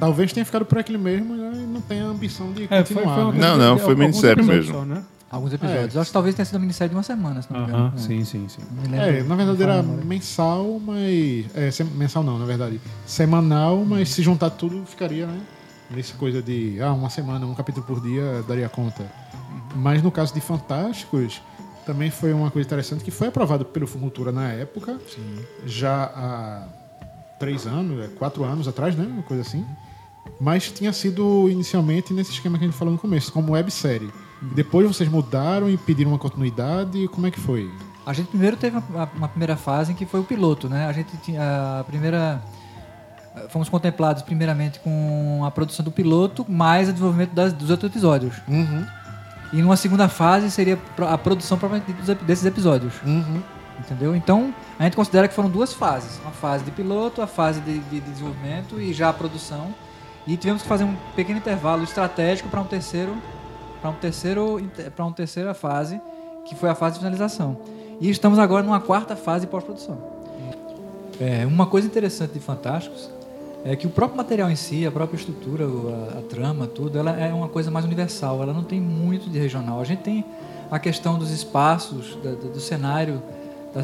talvez tenha ficado por aquele mesmo e não tenha a ambição de É, foi, continuar. foi uma né? Não, não, foi minissérie mesmo. só, né? Alguns episódios. É. Eu acho que talvez tenha sido uma minissérie de uma semana, se não me engano. É. sim, sim, sim. É, na verdade era mensal, mas. É, sem- mensal não, na verdade. Semanal, mas se juntar tudo ficaria, né? Nessa coisa de ah, uma semana, um capítulo por dia daria conta. Mas no caso de Fantásticos, também foi uma coisa interessante que foi aprovado pelo Fucultura na época, já há três anos, é, quatro anos atrás, né? Uma coisa assim. Mas tinha sido inicialmente nesse esquema que a gente falou no começo, como websérie. E Depois vocês mudaram e pediram uma continuidade. Como é que foi? A gente primeiro teve uma, uma primeira fase em que foi o piloto, né? A gente tinha a primeira fomos contemplados primeiramente com a produção do piloto, mais o desenvolvimento das- dos outros episódios. Uhum, E numa segunda fase seria a produção propriamente desses episódios. uhum. Entendeu? Então, a gente considera que foram duas fases. Uma fase de piloto, a fase de, de desenvolvimento e já a produção. E tivemos que fazer um pequeno intervalo estratégico para um terceiro para um terceiro para uma terceira fase, que foi a fase de finalização. E estamos agora numa quarta fase pós-produção. É, uma coisa interessante de Fantásticos é que o próprio material em si, a própria estrutura, a, a trama, tudo, ela é uma coisa mais universal. Ela não tem muito de regional. A gente tem a questão dos espaços, da- da- do cenário, da,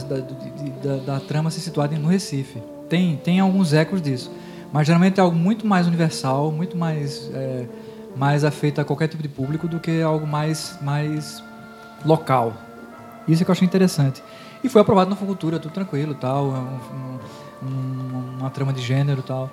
da- da trama se situada no Recife. Tem, tem alguns ecos disso. Mas geralmente é algo muito mais universal, muito mais, é, mais afeito a qualquer tipo de público do que algo mais, mais local. Isso é que eu achei interessante. E foi aprovado na Fucultura, tudo tranquilo tal. um- um- um- uma trama de gênero tal.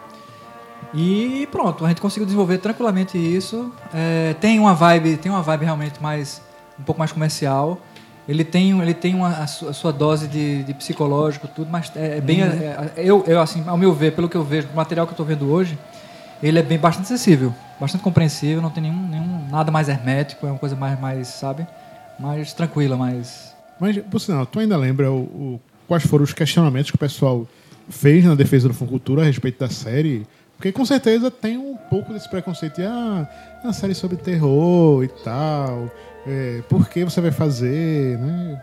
E pronto, a gente conseguiu desenvolver tranquilamente isso. É, tem uma vibe, tem uma vibe realmente mais um pouco mais comercial. Ele tem, ele tem uma, a, sua, a sua dose de, de psicológico, tudo, mas é, é bem. é- é- eu, eu, assim, ao meu ver, pelo que eu vejo, do material que eu estou vendo hoje, ele é bem bastante acessível, bastante compreensível, não tem nenhum, nenhum nada mais hermético, é uma coisa mais, mais sabe, mais tranquila, mais. Mas, por sinal, tu ainda lembra o, o- quais foram os questionamentos que o pessoal fez na defesa do Funcultura a respeito da série? Porque com certeza tem um pouco desse preconceito de ah, é uma série sobre terror e tal. é, por que você vai fazer? Né?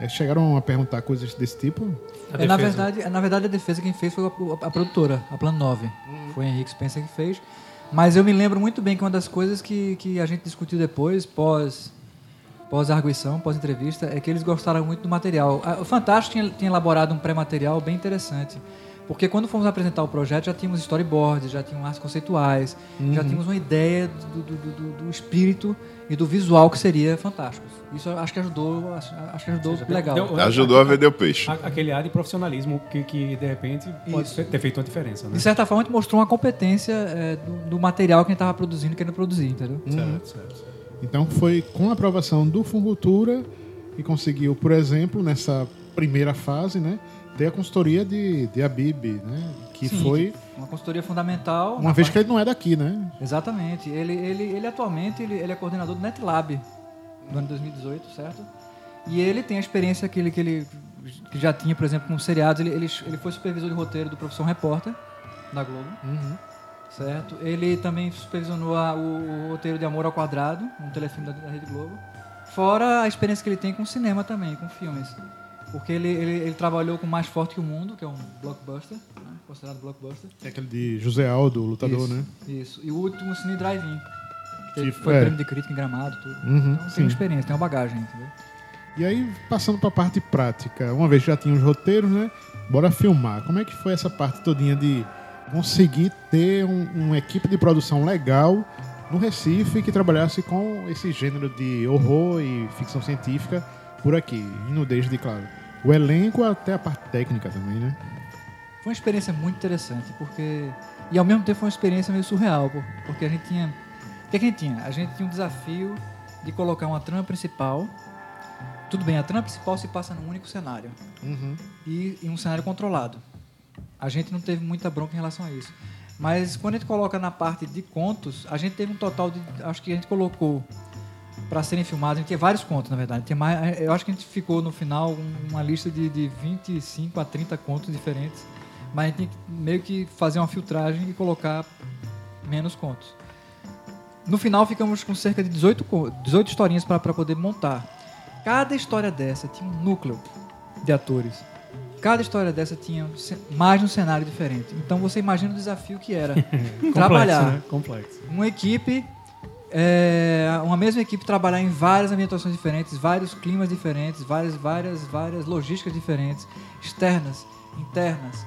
É, chegaram a perguntar coisas desse tipo? É, na, verdade, é, na verdade, a defesa quem fez foi a, a produtora, a Plano 9. Foi o Henrique Spencer que fez. Mas eu me lembro muito bem que uma das coisas que, que a gente discutiu depois, pós pós-arguição, pós-entrevista, é que eles gostaram muito do material. O Fantástico tinha, tinha elaborado um pré-material bem interessante. Porque quando fomos apresentar o projeto, já tínhamos storyboards, já tínhamos artes conceituais, já tínhamos uma ideia do, do- do- do- do espírito e do visual que seria Fantásticos. Isso acho que ajudou, acho, acho que ajudou legal. Deu- Ajudou a vender o peixe. A- Aquele ar de profissionalismo que, que de repente, pode Isso. ter feito uma diferença, né? De certa forma, a gente mostrou uma competência é, do, do material que a gente estava produzindo e querendo produzir, entendeu? Certo, certo, certo. Então foi com a aprovação do Funcultura e conseguiu, por exemplo, nessa primeira fase, né, ter a consultoria de, de Abib, né, que Sim. foi Uma consultoria fundamental. uma vez que ele não é daqui, né? Exatamente. Ele, ele, ele atualmente ele, ele é coordenador do NetLab do ano 2018, certo? E ele tem a experiência que ele, que ele que já tinha, por exemplo, com seriados. Ele, ele, ele foi supervisor de roteiro do Profissão Repórter da Globo, certo? Ele também supervisionou a- o, o roteiro de Amor ao Quadrado, um telefilme da, da Rede Globo. Fora a experiência que ele tem com cinema também, com filmes. Porque ele, ele, ele trabalhou com Mais Forte que o Mundo, que é um blockbuster, né? considerado blockbuster. É aquele de José Aldo, o lutador, isso, né? Isso. E o último Cine Drive-In. que Que Foi é. prêmio de crítica em gramado, tudo. Uhum, então sim. tem experiência, tem uma bagagem, entendeu? E aí, passando para a parte prática, uma vez já tinha os roteiros, né? Bora filmar. Como é que foi essa parte todinha de conseguir ter um- uma equipe de produção legal no Recife que trabalhasse com esse gênero de horror e ficção científica por aqui, indo desde, claro, o elenco até a parte técnica também, né? Foi uma experiência muito interessante, porque... E ao mesmo tempo foi uma experiência meio surreal, por- porque a gente tinha... O que, é que a gente tinha? A gente tinha um desafio de colocar uma trama principal... Tudo bem, a trama principal se passa num único cenário. e, e um cenário controlado. A gente não teve muita bronca em relação a isso. Mas quando a gente coloca na parte de contos, a gente teve um total de. Acho que a gente colocou para serem filmados, a gente tinha vários contos, na verdade. Tinha mais, eu acho que a gente ficou no final um- uma lista de, de 25 a 30 contos diferentes. Mas a gente tinha que meio que fazer uma filtragem e colocar menos contos. No final ficamos com cerca de 18, co- 18 historinhas para poder montar. Cada história dessa tinha um núcleo de atores. Cada história dessa tinha mais de um cenário diferente. Então você imagina o desafio que era <laughs> trabalhar Complexo, né? Complexo. uma equipe, é, uma mesma equipe trabalhar em várias ambientações diferentes, vários climas diferentes, várias, várias, várias logísticas diferentes, externas, internas.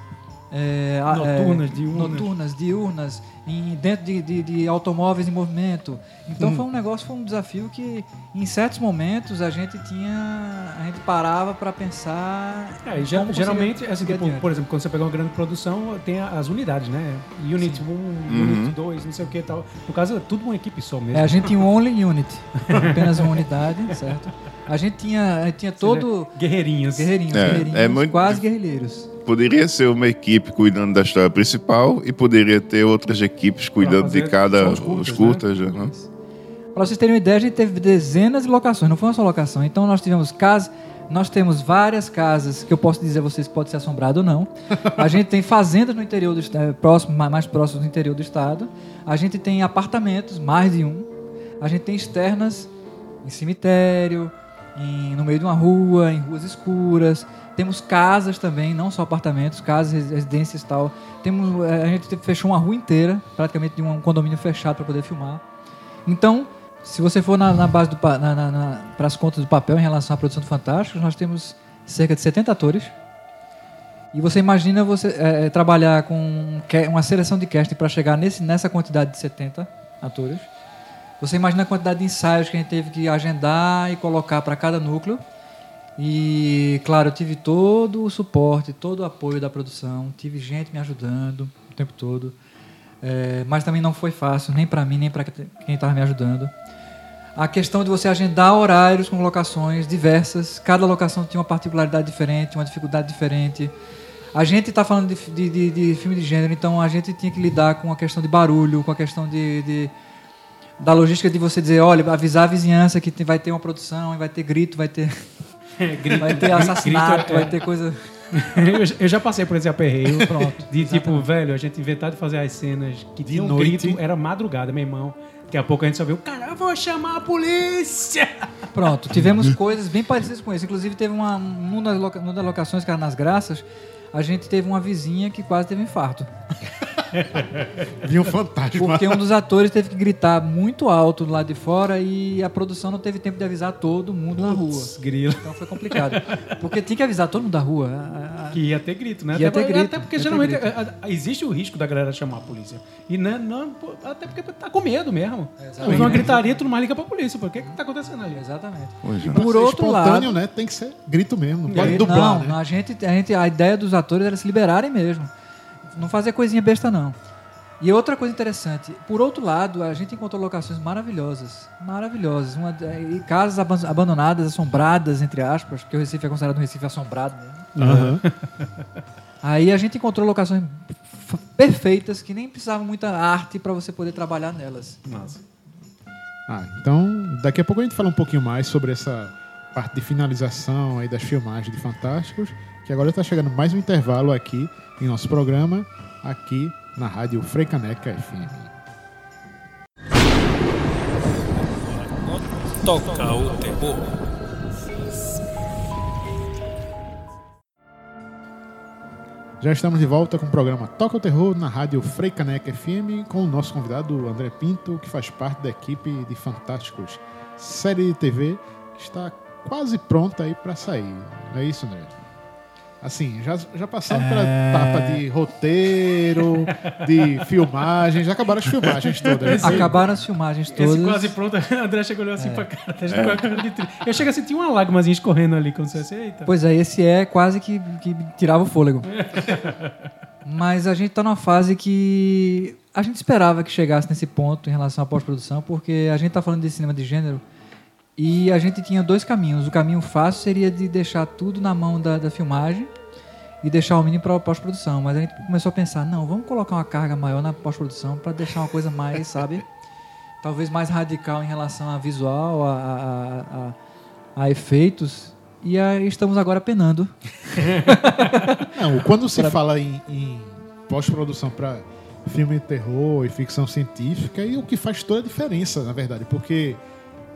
é, é, Noturnas, diurnas. noturnas, diurnas, em, dentro de, de- de automóveis em movimento. Então foi um negócio, foi um desafio que em certos momentos a gente tinha, a gente parava para pensar. É, e geralmente, assim, tipo, por exemplo, quando você pega uma grande produção, tem as unidades, né? Unit 1, Unit 2, não sei o que e tal. No caso, é tudo uma equipe só mesmo. É, a gente tinha um only unit, <laughs> apenas uma unidade, certo? A gente tinha, a gente tinha todo Guerreirinhos. guerreirinhos, É, guerreirinhos, é muito quase guerrilheiros. Poderia ser uma equipe cuidando da história principal e poderia ter outras equipes cuidando de cada os os curtas. curtas, né? Para vocês terem uma ideia, a gente teve dezenas de locações, não foi uma só locação. Então nós tivemos casas, nós temos várias casas que eu posso dizer a vocês pode ser assombrado ou não. A gente tem fazendas no interior do estado, próximo, ma- mais próximos do interior do estado. A gente tem apartamentos, mais de um. A gente tem externas em cemitério, em- no meio de uma rua, em ruas escuras. Temos casas também, não só apartamentos, casas, resi- residências e tal. Temos, eh, a gente te- fechou uma rua inteira, praticamente de um condomínio fechado para poder filmar. Então, se você for na, na base do para as contas do papel em relação à produção do Fantástico, nós temos cerca de 70 atores. E você imagina você eh, trabalhar com um uma seleção de casting para chegar nesse, nessa quantidade de 70 atores. Você imagina a quantidade de ensaios que a gente teve que agendar e colocar para cada núcleo. E, claro, eu tive todo o suporte, todo o apoio da produção, tive gente me ajudando o tempo todo. É, mas também não foi fácil, nem para mim, nem para quem estava me ajudando. A questão de você agendar horários com locações diversas, cada locação tinha uma particularidade diferente, uma dificuldade diferente. A gente está falando de, de, de, de filme de gênero, então a gente tinha que lidar com a questão de barulho, com a questão de, da logística de você dizer, olha, avisar a vizinhança que vai ter uma produção, vai ter grito, vai ter, <laughs> vai ter assassinato, grito, é. vai ter coisa. <laughs> eu, já- passei por esse aperreio. Pronto. De tipo, velho, a gente inventar de fazer as cenas que De tinha um noite. grito, era madrugada, meu irmão. Daqui a pouco a gente só viu, cara, eu vou chamar a polícia! <laughs> Pronto, tivemos coisas bem parecidas com isso. Inclusive, teve uma, numa das, loca, numa das locações, que era nas Graças, a gente teve uma vizinha que quase teve um infarto. Viu um fantasma. Porque um dos atores teve que gritar muito alto do lado de fora e a produção não teve tempo de avisar todo mundo na rua. Grilo. Então foi complicado. Porque tinha que avisar todo mundo da rua. A- a- Que ia ter grito, né? Ia até, ter grito, até porque ia ter geralmente grito. a- a- existe o risco da galera chamar a polícia. E não, não, pô, até porque tá com medo mesmo. Houve uma gritaria, tu não mais liga pra polícia. O que que tá acontecendo ali? Exatamente. Pois é. Por outro espontâneo, lado, né? Tem que ser grito mesmo. Não pode Não, dublar, né? não, a, gente, a, gente, a ideia dos atores era se liberarem mesmo. Não fazer coisinha besta, não. E outra coisa interessante, por outro lado, a gente encontrou locações maravilhosas. Maravilhosas. Uma, e casas aban- abandonadas, assombradas, entre aspas, porque o Recife é considerado um Recife assombrado mesmo. Aham. <laughs> Aí a gente encontrou locações perfeitas que nem precisavam muita arte para você poder trabalhar nelas. Nossa. Ah, então, daqui a pouco a gente fala um pouquinho mais sobre essa parte de finalização aí das filmagens de Fantásticos, que agora está chegando mais um intervalo aqui em nosso programa, aqui na Rádio Freicaneca FM. Toca o terror. Já estamos de volta com o programa Toca o Terror na Rádio Freicaneca FM com o nosso convidado André Pinto, que faz parte da equipe de Fantásticos série de TV, que está quase pronta aí para sair. É isso, André? Assim, já, já passamos pela etapa de roteiro, de filmagem, já acabaram as filmagens <laughs> todas. né? Acabaram as filmagens todas. Esse quase pronto, <laughs> a André chegou olhou assim pra cara. com a cara de tri- Eu chego a sentir uma lágrimazinha escorrendo ali quando você assim, eita. Pois é, esse é quase que, que tirava o fôlego. <laughs> Mas a gente tá numa fase que a gente esperava que chegasse nesse ponto em relação à pós-produção, porque a gente tá falando de cinema de gênero e a gente tinha dois caminhos. O caminho fácil seria de deixar tudo na mão da, da filmagem e deixar o mínimo para pós-produção. Mas a gente começou a pensar, não, vamos colocar uma carga maior na pós-produção para deixar uma coisa mais, <laughs> sabe? Talvez mais radical em relação a visual, a, a- a- a efeitos. E aí estamos agora penando. <laughs> Não, quando se fala em, em pós-produção para filme de terror e ficção científica, é o que faz toda a diferença, na verdade, porque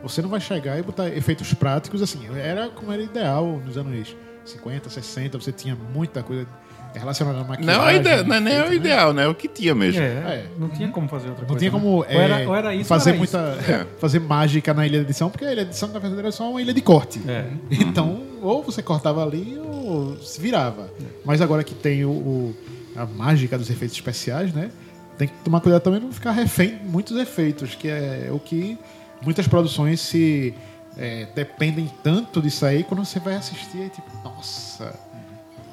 você não vai chegar e botar efeitos práticos assim. Era como era ideal nos anos 50, 60, você tinha muita coisa relacionada à maquiagem. Não, é ide- não é nem é o né? ideal, né? É o que tinha mesmo. É, É. não tinha como fazer outra coisa. Não tinha né? como Ou é, era, ou era isso, fazer ou era isso. muita É. <laughs> fazer mágica na ilha de edição, porque a ilha de edição na verdade era só uma ilha de corte. É. Então, ou você cortava ali ou se virava. Mas agora que tem o, o- a mágica dos efeitos especiais, né? Tem que tomar cuidado também não ficar refém de muitos efeitos, que é o que muitas produções se é, dependem tanto disso aí quando você vai assistir é tipo, nossa.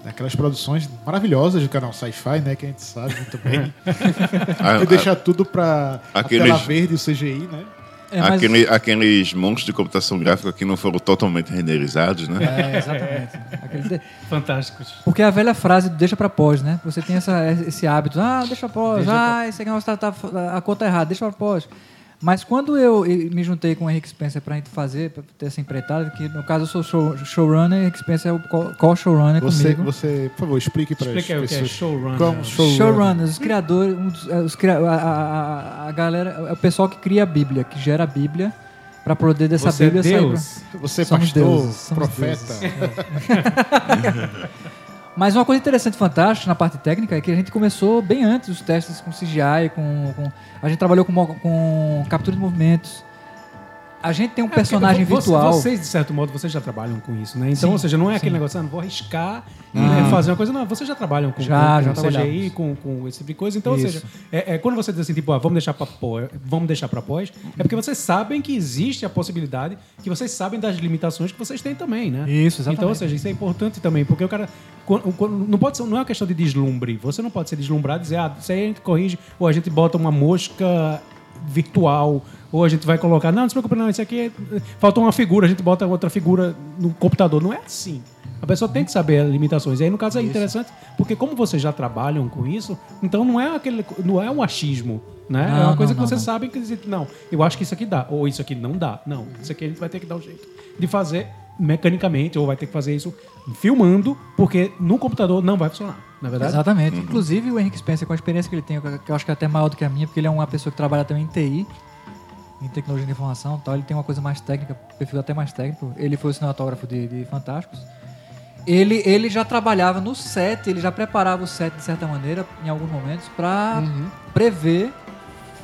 Aquelas produções maravilhosas do canal Sci-Fi, né? Que a gente sabe muito bem. Que <laughs> deixa tudo pra a Aqueles- tela verde, o CGI, né? É, mas- Aquele- aqueles monstros de computação gráfica que não foram totalmente renderizados, né? É, exatamente. Aquele de- Fantásticos. Porque a velha frase deixa pra pós, né? Você tem essa, esse hábito, ah, deixa pra pós, Deixa ah, esse negócio tá, tá- a conta é errada, deixa pra pós. Mas quando eu me juntei com o Henrique Spencer pra gente fazer, pra ter essa empreitada, que no caso eu sou show, showrunner, Henrique Spencer é o co- co-showrunner Você, comigo. você, por favor, explique para as Explica aí o que é showrunner. Como showrunner. Showrunners, os criadores, um dos- eh, os cria- a, a- a- a galera, é o pessoal que cria a Bíblia, que gera a Bíblia, pra poder dessa Você é Bíblia sair pra- Deus. Você é pastor, deuses, profeta. <laughs> Mas uma coisa interessante fantástica na parte técnica é que a gente começou bem antes os testes com CGI, com, com- a gente trabalhou com, com captura de movimentos. A gente tem um É, porque personagem vo- virtual. Vocês, de certo modo, vocês já trabalham com isso, né? Então, Sim, ou seja, não é aquele sim. negócio, ah, não vou arriscar Ah. né, fazer uma coisa. Não, vocês já trabalham com, Já, com, já com CGI, com, com esse tipo de coisa. Então, Isso. ou seja, é, é, quando você diz assim, tipo, ah, vamos deixar para pós, vamos deixar para pós, é porque vocês sabem que existe a possibilidade, que vocês sabem das limitações que vocês têm também, né? Isso, exatamente. Então, ou seja, isso é importante também, porque o cara. quando- quando- não, pode ser, não é uma questão de deslumbre. Você não pode ser deslumbrado e dizer, ah, isso aí a gente corrige, ou a gente bota uma mosca virtual, ou a gente vai colocar, não, não se preocupe, não, isso aqui é- faltou uma figura, a gente bota outra figura no computador. Não é assim. A pessoa tem que saber as limitações. E aí, no caso, é interessante, porque como vocês já trabalham com isso, então não é aquele. não é um achismo. Né? é Não, uma coisa não, que vocês sabem que dizer, não, eu acho que isso aqui dá, ou isso aqui não dá. Não, isso aqui a gente vai ter que dar um jeito de fazer mecanicamente, ou vai ter que fazer isso filmando, porque no computador não vai funcionar, na é verdade? Exatamente. Inclusive o Henrique Spencer, com a experiência que ele tem, que eu acho que é até maior do que a minha, porque ele é uma pessoa que trabalha também em TI, em tecnologia de informação tal. Ele tem uma coisa mais técnica, perfil até mais técnico. Ele foi o cinematógrafo de, de Fantásticos. Ele, ele já trabalhava no set, ele já preparava o set de certa maneira, em alguns momentos, para prever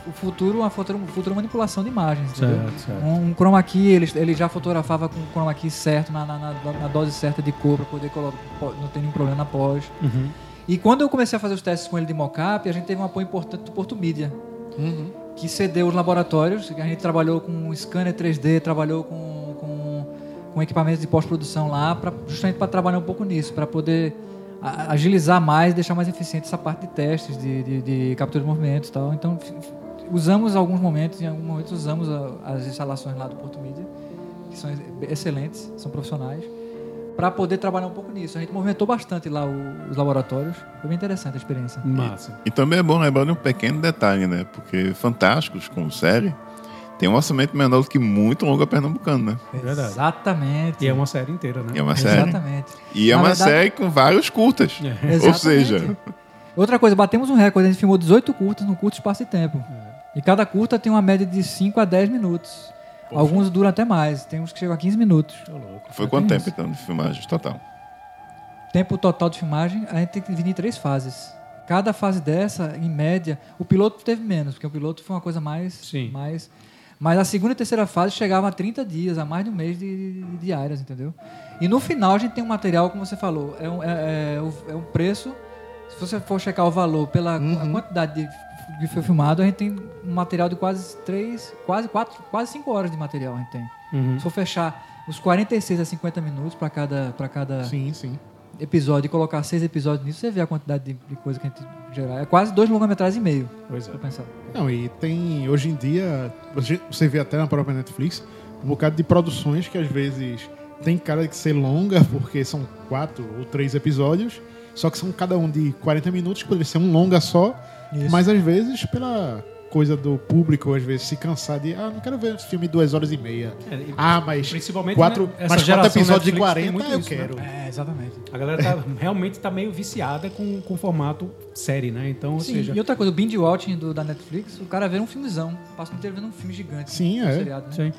o futuro, uma futura, futura manipulação de imagens. Certo, certo. Um, um chroma key, ele, ele já fotografava com o chroma key certo, na, na, na- na dose certa de cor, para poder colocar, não ter nenhum problema na pós. Uhum. E quando eu comecei a fazer os testes com ele de mockup, a gente teve um apoio importante do Porto Mídia, que cedeu os laboratórios. A gente trabalhou com scanner 3D, trabalhou com, com, com equipamentos de pós-produção lá, pra, justamente para trabalhar um pouco nisso, para poder agilizar mais, deixar mais eficiente essa parte de testes, de, de, de captura de movimentos e tal. Então, usamos alguns momentos, em alguns momentos usamos as instalações lá do Porto Mídia, que são ex- excelentes, são profissionais para poder trabalhar um pouco nisso. A gente movimentou bastante lá o- os laboratórios. Foi bem interessante a experiência. Massa. E também é bom lembrar de um pequeno detalhe, né? Porque Fantásticos, como série, tem um orçamento menor do que muito longa pernambucano, né? Verdade. Exatamente. E é uma série inteira, né? E é uma série. Exatamente. E é Na uma verdade- série com vários curtas. É. Ou seja, Outra coisa, batemos um recorde. A gente filmou 18 curtas num curto espaço de tempo. E cada curta tem uma média de 5 a 10 minutos. Alguns duram até mais. Tem uns que chegam a 15 minutos. foi quanto tempo então de filmagens total? Tempo total de filmagem, a gente tem que dividir em três fases. Cada fase dessa, em média, o piloto teve menos, porque o piloto foi uma coisa mais. Sim. mais mas a segunda e terceira fase chegavam a 30 dias, a mais de um mês de, de diárias, entendeu? E no final a gente tem um material, como você falou, é um, é, é é um preço. Se você for checar o valor pela a quantidade de, que foi filmado, a gente tem um material de quase 3, quase 4, quase 5 horas de material a gente tem. Uhum. Se for fechar os 46 a 50 minutos para cada, pra cada Sim, sim. episódio e colocar seis episódios nisso, você vê a quantidade de, de coisa que a gente gerar. É quase dois longa-metragens e meio, Pois é. pensar. Não, e tem, hoje em dia, você- você vê até na própria Netflix, um bocado de produções que às vezes tem cara de ser longa, porque são quatro ou três episódios, só que são cada um de 40 minutos, que poderia ser um longa só, Isso. mas às vezes pela coisa do público, às vezes se cansar de, ah, não quero ver esse filme de duas horas e meia. É, e- Ah, mas Principalmente, quatro, né, mas quatro geração episódios de Netflix tem 40 muito eu isso, né? quero. É, exatamente. A galera tá, realmente tá meio viciada com, com o formato série, né? Então, ou Sim, seja, e outra coisa, o binge watching do, da Netflix, o cara vê um filmezão, passa o inteiro vendo um filme gigante. Sim, um é. seriado, né? Sim.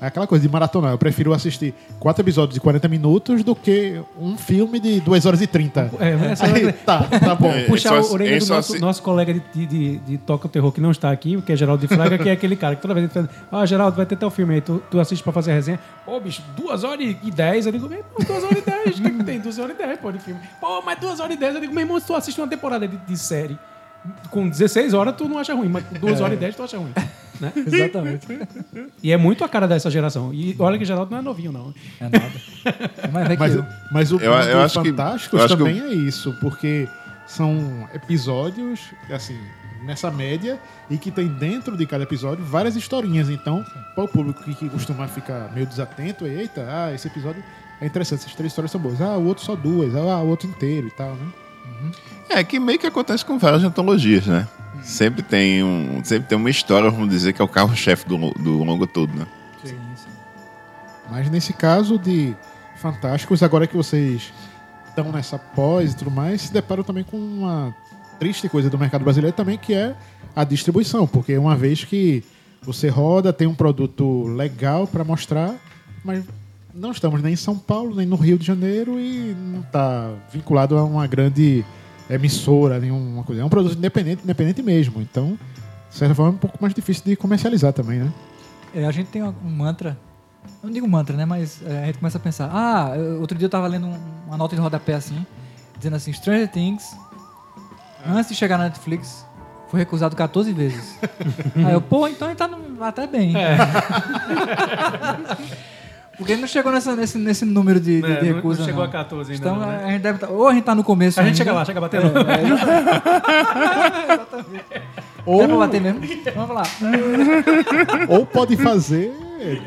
É aquela coisa de maratona. Eu prefiro assistir quatro episódios de 40 minutos do que um filme de 2 horas e 30. É, essa Aí, tá, tá bom. É, puxar Ele a só- orelha ele do só nosso, se- nosso colega de, de, de, de Toca o Terror que não está aqui, que é Geraldo de Fraga, que é aquele cara que toda vez ele fala, ah, Geraldo, vai ter tal filme aí, tu, tu assiste pra fazer a resenha. Pô, bicho, duas horas e dez. Eu digo, meu irmão, duas horas e dez. O que, que tem? Duas horas e dez, pô, de filme. Pô, mas duas horas e dez. Eu digo, meu irmão, se tu assiste uma temporada de, de série com 16 horas, tu não acha ruim, mas com duas horas e dez tu acha ruim. Né? <laughs> Exatamente. E é muito a cara dessa geração. E olha que Geraldo não é novinho, não. É nada. É Mas, que eu. mas o Eu- eu acho que- Fantásticos eu acho que também é isso, porque são episódios, assim, nessa média, e que tem dentro de cada episódio várias historinhas. Então, para o público que, que costuma ficar meio desatento, é, eita, ah, esse episódio é interessante, essas três histórias são boas. Ah, o outro só duas, ah, o outro inteiro e tal, né? É que meio que acontece com várias antologias, né? Sempre tem, um, sempre tem uma história, vamos dizer, que é o carro-chefe do, do longo todo, né? Sim, sim. Mas nesse caso de Fantásticos, agora que vocês estão nessa pós e tudo mais, se deparam também com uma triste coisa do mercado brasileiro também, que é a distribuição. Porque uma vez que você roda, tem um produto legal para mostrar, mas não estamos nem em São Paulo, nem no Rio de Janeiro e não está vinculado a uma grande emissora, nenhuma coisa. É um produto independente, independente mesmo. Então, de certa forma, é um pouco mais difícil de comercializar também, né? É, a gente tem um mantra. Eu não digo mantra, né? Mas é, a gente começa a pensar. Ah, eu- outro dia eu tava lendo um- uma nota de rodapé assim, dizendo assim: Stranger Things, antes de chegar na Netflix, foi recusado 14 vezes. <laughs> Aí eu, pô, então ele tá no- até bem. <laughs> Porque não chegou nessa- nesse, nesse número de, de, É, de não- recusa. não chegou não. a 14 ainda Então não, né? a gente deve tá- ou a gente tá no começo A gente ainda, chega lá, chega batendo. <laughs> Ou pra bater mesmo. Vamos lá. <laughs> Ou pode fazer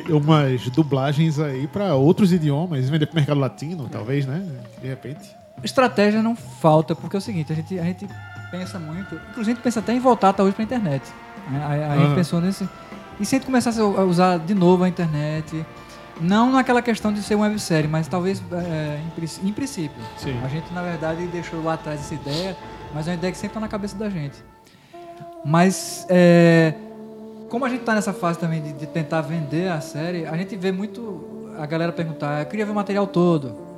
umas dublagens aí pra outros idiomas, vender pro mercado latino, talvez, né? De repente. Estratégia não falta, porque é o seguinte, a gente, a gente pensa muito, inclusive a gente pensa até em voltar talvez pra internet. né? Aí, aí a gente Aham. pensou nesse. E se a gente começasse a usar de novo a internet, não naquela questão de ser uma websérie, mas talvez é, em, em princípio. Sim. A gente, na verdade, deixou lá atrás essa ideia, mas é uma ideia que sempre está na cabeça da gente. Mas, é, como a gente está nessa fase também de, de tentar vender a série, a gente vê muito a galera perguntar: eu queria ver o material todo.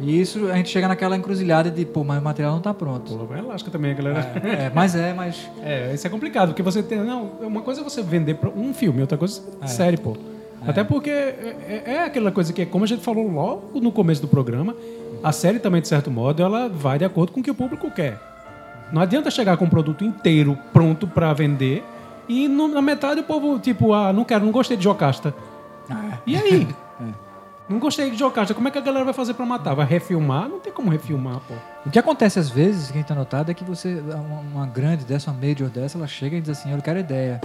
E isso a gente chega naquela encruzilhada de, pô, mas o material não está pronto. Pô, vai lasca também, galera. É, mas é, mas. <laughs> É, isso é complicado, porque você tem. Não, uma coisa é você vender um filme, outra coisa é série, pô. Até porque é, é- é aquela coisa que, como a gente falou logo no começo do programa, a série também, de certo modo, ela vai de acordo com o que o público quer. Não adianta chegar com um produto inteiro pronto pra vender e no- na metade o povo, tipo, ah, não quero, não gostei de Jocasta. E aí? <laughs> Não gostei de Jocasta. Como é que a galera vai fazer pra matar? Vai refilmar? Não tem como refilmar, pô. O que acontece às vezes, que a gente tem notado, é que você, uma, uma grande dessa, uma major dessa, ela chega e diz assim, eu quero ideia.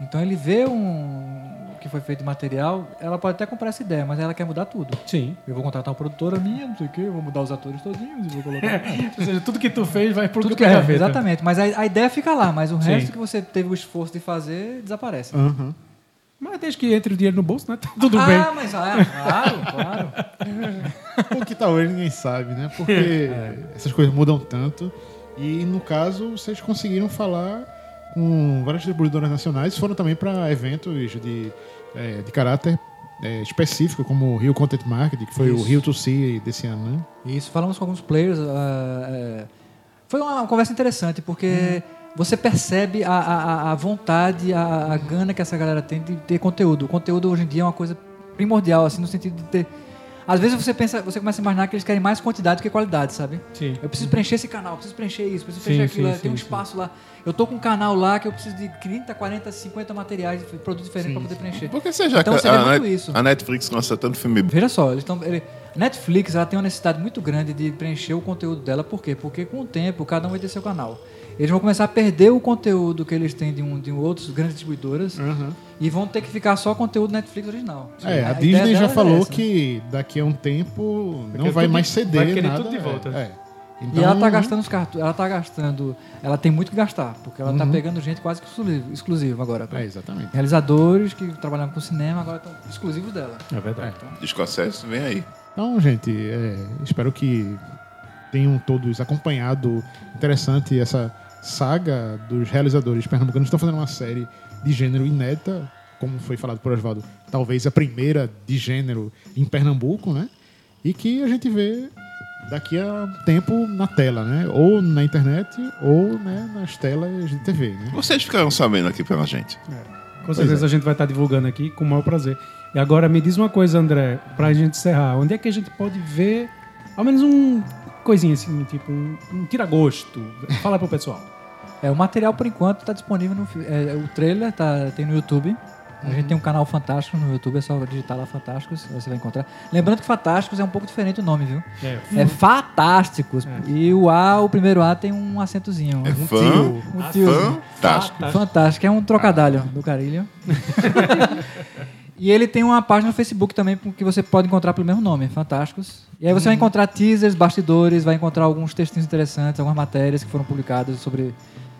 Então ele vê um que foi feito de material, ela pode até comprar essa ideia, mas ela quer mudar tudo. Sim. Eu vou contratar uma produtora minha, não sei o quê, vou mudar os atores todinhos e vou colocar. <laughs> Ou seja, tudo que tu fez vai pro tudo que pra é, exatamente. Mas a, a ideia fica lá, mas o Sim. resto que você teve o esforço de fazer desaparece. Aham. Mas desde que entre o dinheiro no bolso, né? <laughs> Tá tudo ah, bem. mas ah, claro, claro. <laughs> O que talvez ninguém sabe, né? Porque essas coisas mudam tanto. E no caso, vocês conseguiram falar com várias distribuidoras nacionais, foram também para eventos de, é, de caráter é, específico, como o Rio Content Market, que foi o Isso. Rio to See desse ano, né? Isso, falamos com alguns players. é, foi uma conversa interessante, porque você percebe a, a, a vontade, a, a gana que essa galera tem de ter conteúdo. O conteúdo hoje em dia é uma coisa primordial, assim, no sentido de ter. Às vezes você pensa, você começa a imaginar que eles querem mais quantidade do que qualidade, sabe? Sim. Eu preciso preencher esse canal, preciso preencher isso, preciso Sim, preencher aquilo, sim, lá, tem um sim, espaço lá. Eu tô com um canal lá que eu preciso de 30, 40, 50 materiais, produtos diferentes para poder preencher. Por que você já Então a, você muito Net- isso. a Netflix lança tanto filme? Veja só, eles estão. ele- a Netflix ela tem uma necessidade muito grande de preencher o conteúdo dela, por quê? Porque com o tempo cada um vai ter seu canal. Eles vão começar a perder o conteúdo que eles têm de, um, de outros grandes distribuidoras e vão ter que ficar só conteúdo Netflix original. É, a, ideia Disney já é falou essa, né? que daqui a um tempo não vai tudo mais de- ceder vai querer nada. tudo de volta. É, é. E ela tá Então, gastando os cartões, ela tá gastando, ela tem muito que gastar, porque ela tá pegando gente quase que exclusivo agora. É, exatamente. Realizadores que trabalhavam com cinema agora estão exclusivos dela. É verdade. Escocese, vem aí. Então, gente, é, espero que tenham todos acompanhado interessante essa saga dos realizadores pernambucanos estão fazendo uma série de gênero inédita, como foi falado por Oswaldo, talvez a primeira de gênero em Pernambuco, né? E que a gente vê daqui a um tempo na tela, né? Ou na internet, ou né, nas telas de TV, né? Vocês ficaram sabendo aqui pela gente. Com certeza a gente vai estar divulgando aqui com o maior prazer. E agora me diz uma coisa, André, pra gente encerrar. Onde é que a gente pode ver ao menos um coisinha assim, tipo um, um tira-gosto? Fala pro pessoal. <laughs> É, o material por enquanto está disponível no fi- é, o trailer tá, tem no YouTube. A gente tem um canal Fantástico no YouTube, é só digitar lá Fantásticos, você vai encontrar. Lembrando que Fantásticos é um pouco diferente o nome, viu? É, É Fantásticos. E o A, o primeiro A tem um acentozinho. É um fã, tio. Um tiozinho. fantástico. Fantástico, é um trocadilho do carilho. <laughs> e ele tem uma página no Facebook também que você pode encontrar pelo mesmo nome, Fantásticos. E aí você vai encontrar teasers, bastidores, vai encontrar alguns textinhos interessantes, algumas matérias que foram publicadas sobre,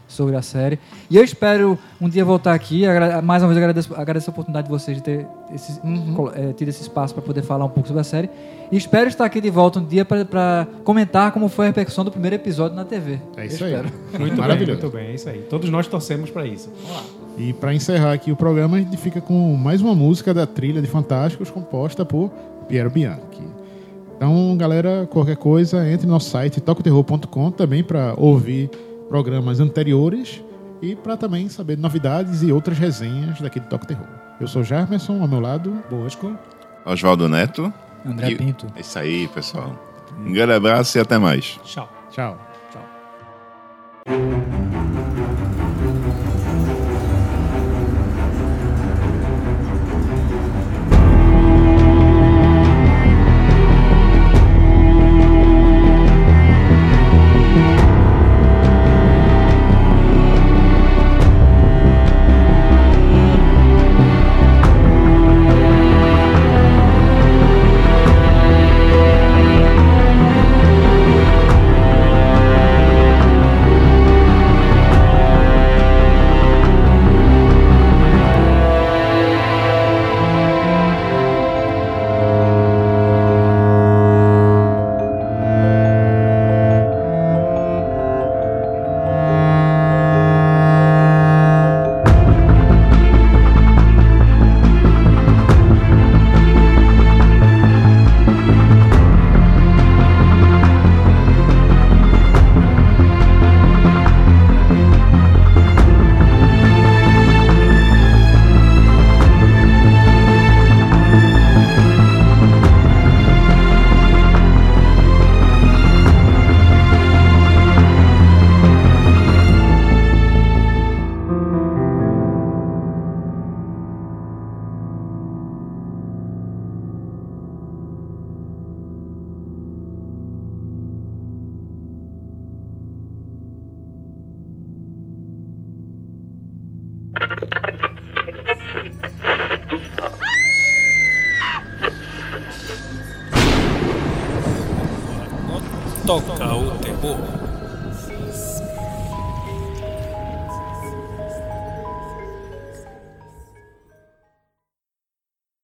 sobre a série. E eu espero um dia voltar aqui. Mais uma vez agradeço, agradeço a oportunidade de vocês de ter esse, colo- eh, tido esse espaço para poder falar um pouco sobre a série. E espero estar aqui de volta um dia para comentar como foi a repercussão do primeiro episódio na TV. É isso Eu aí. espero. muito Maravilhoso. bem, muito bem, é isso aí. Todos nós torcemos pra isso. E para encerrar aqui o programa, a gente fica com mais uma música da trilha de Fantásticos composta por Piero Bianchi. Então, galera, qualquer coisa, entre no nosso site tocoterror.com também para ouvir programas anteriores e para também saber novidades e outras resenhas daqui do Toco Terror. Eu sou Jarmerson, ao meu lado. Bosco. Oswaldo Neto. André E- Pinto. É isso aí, pessoal. Um grande abraço e até mais. Tchau. Tchau. Tchau.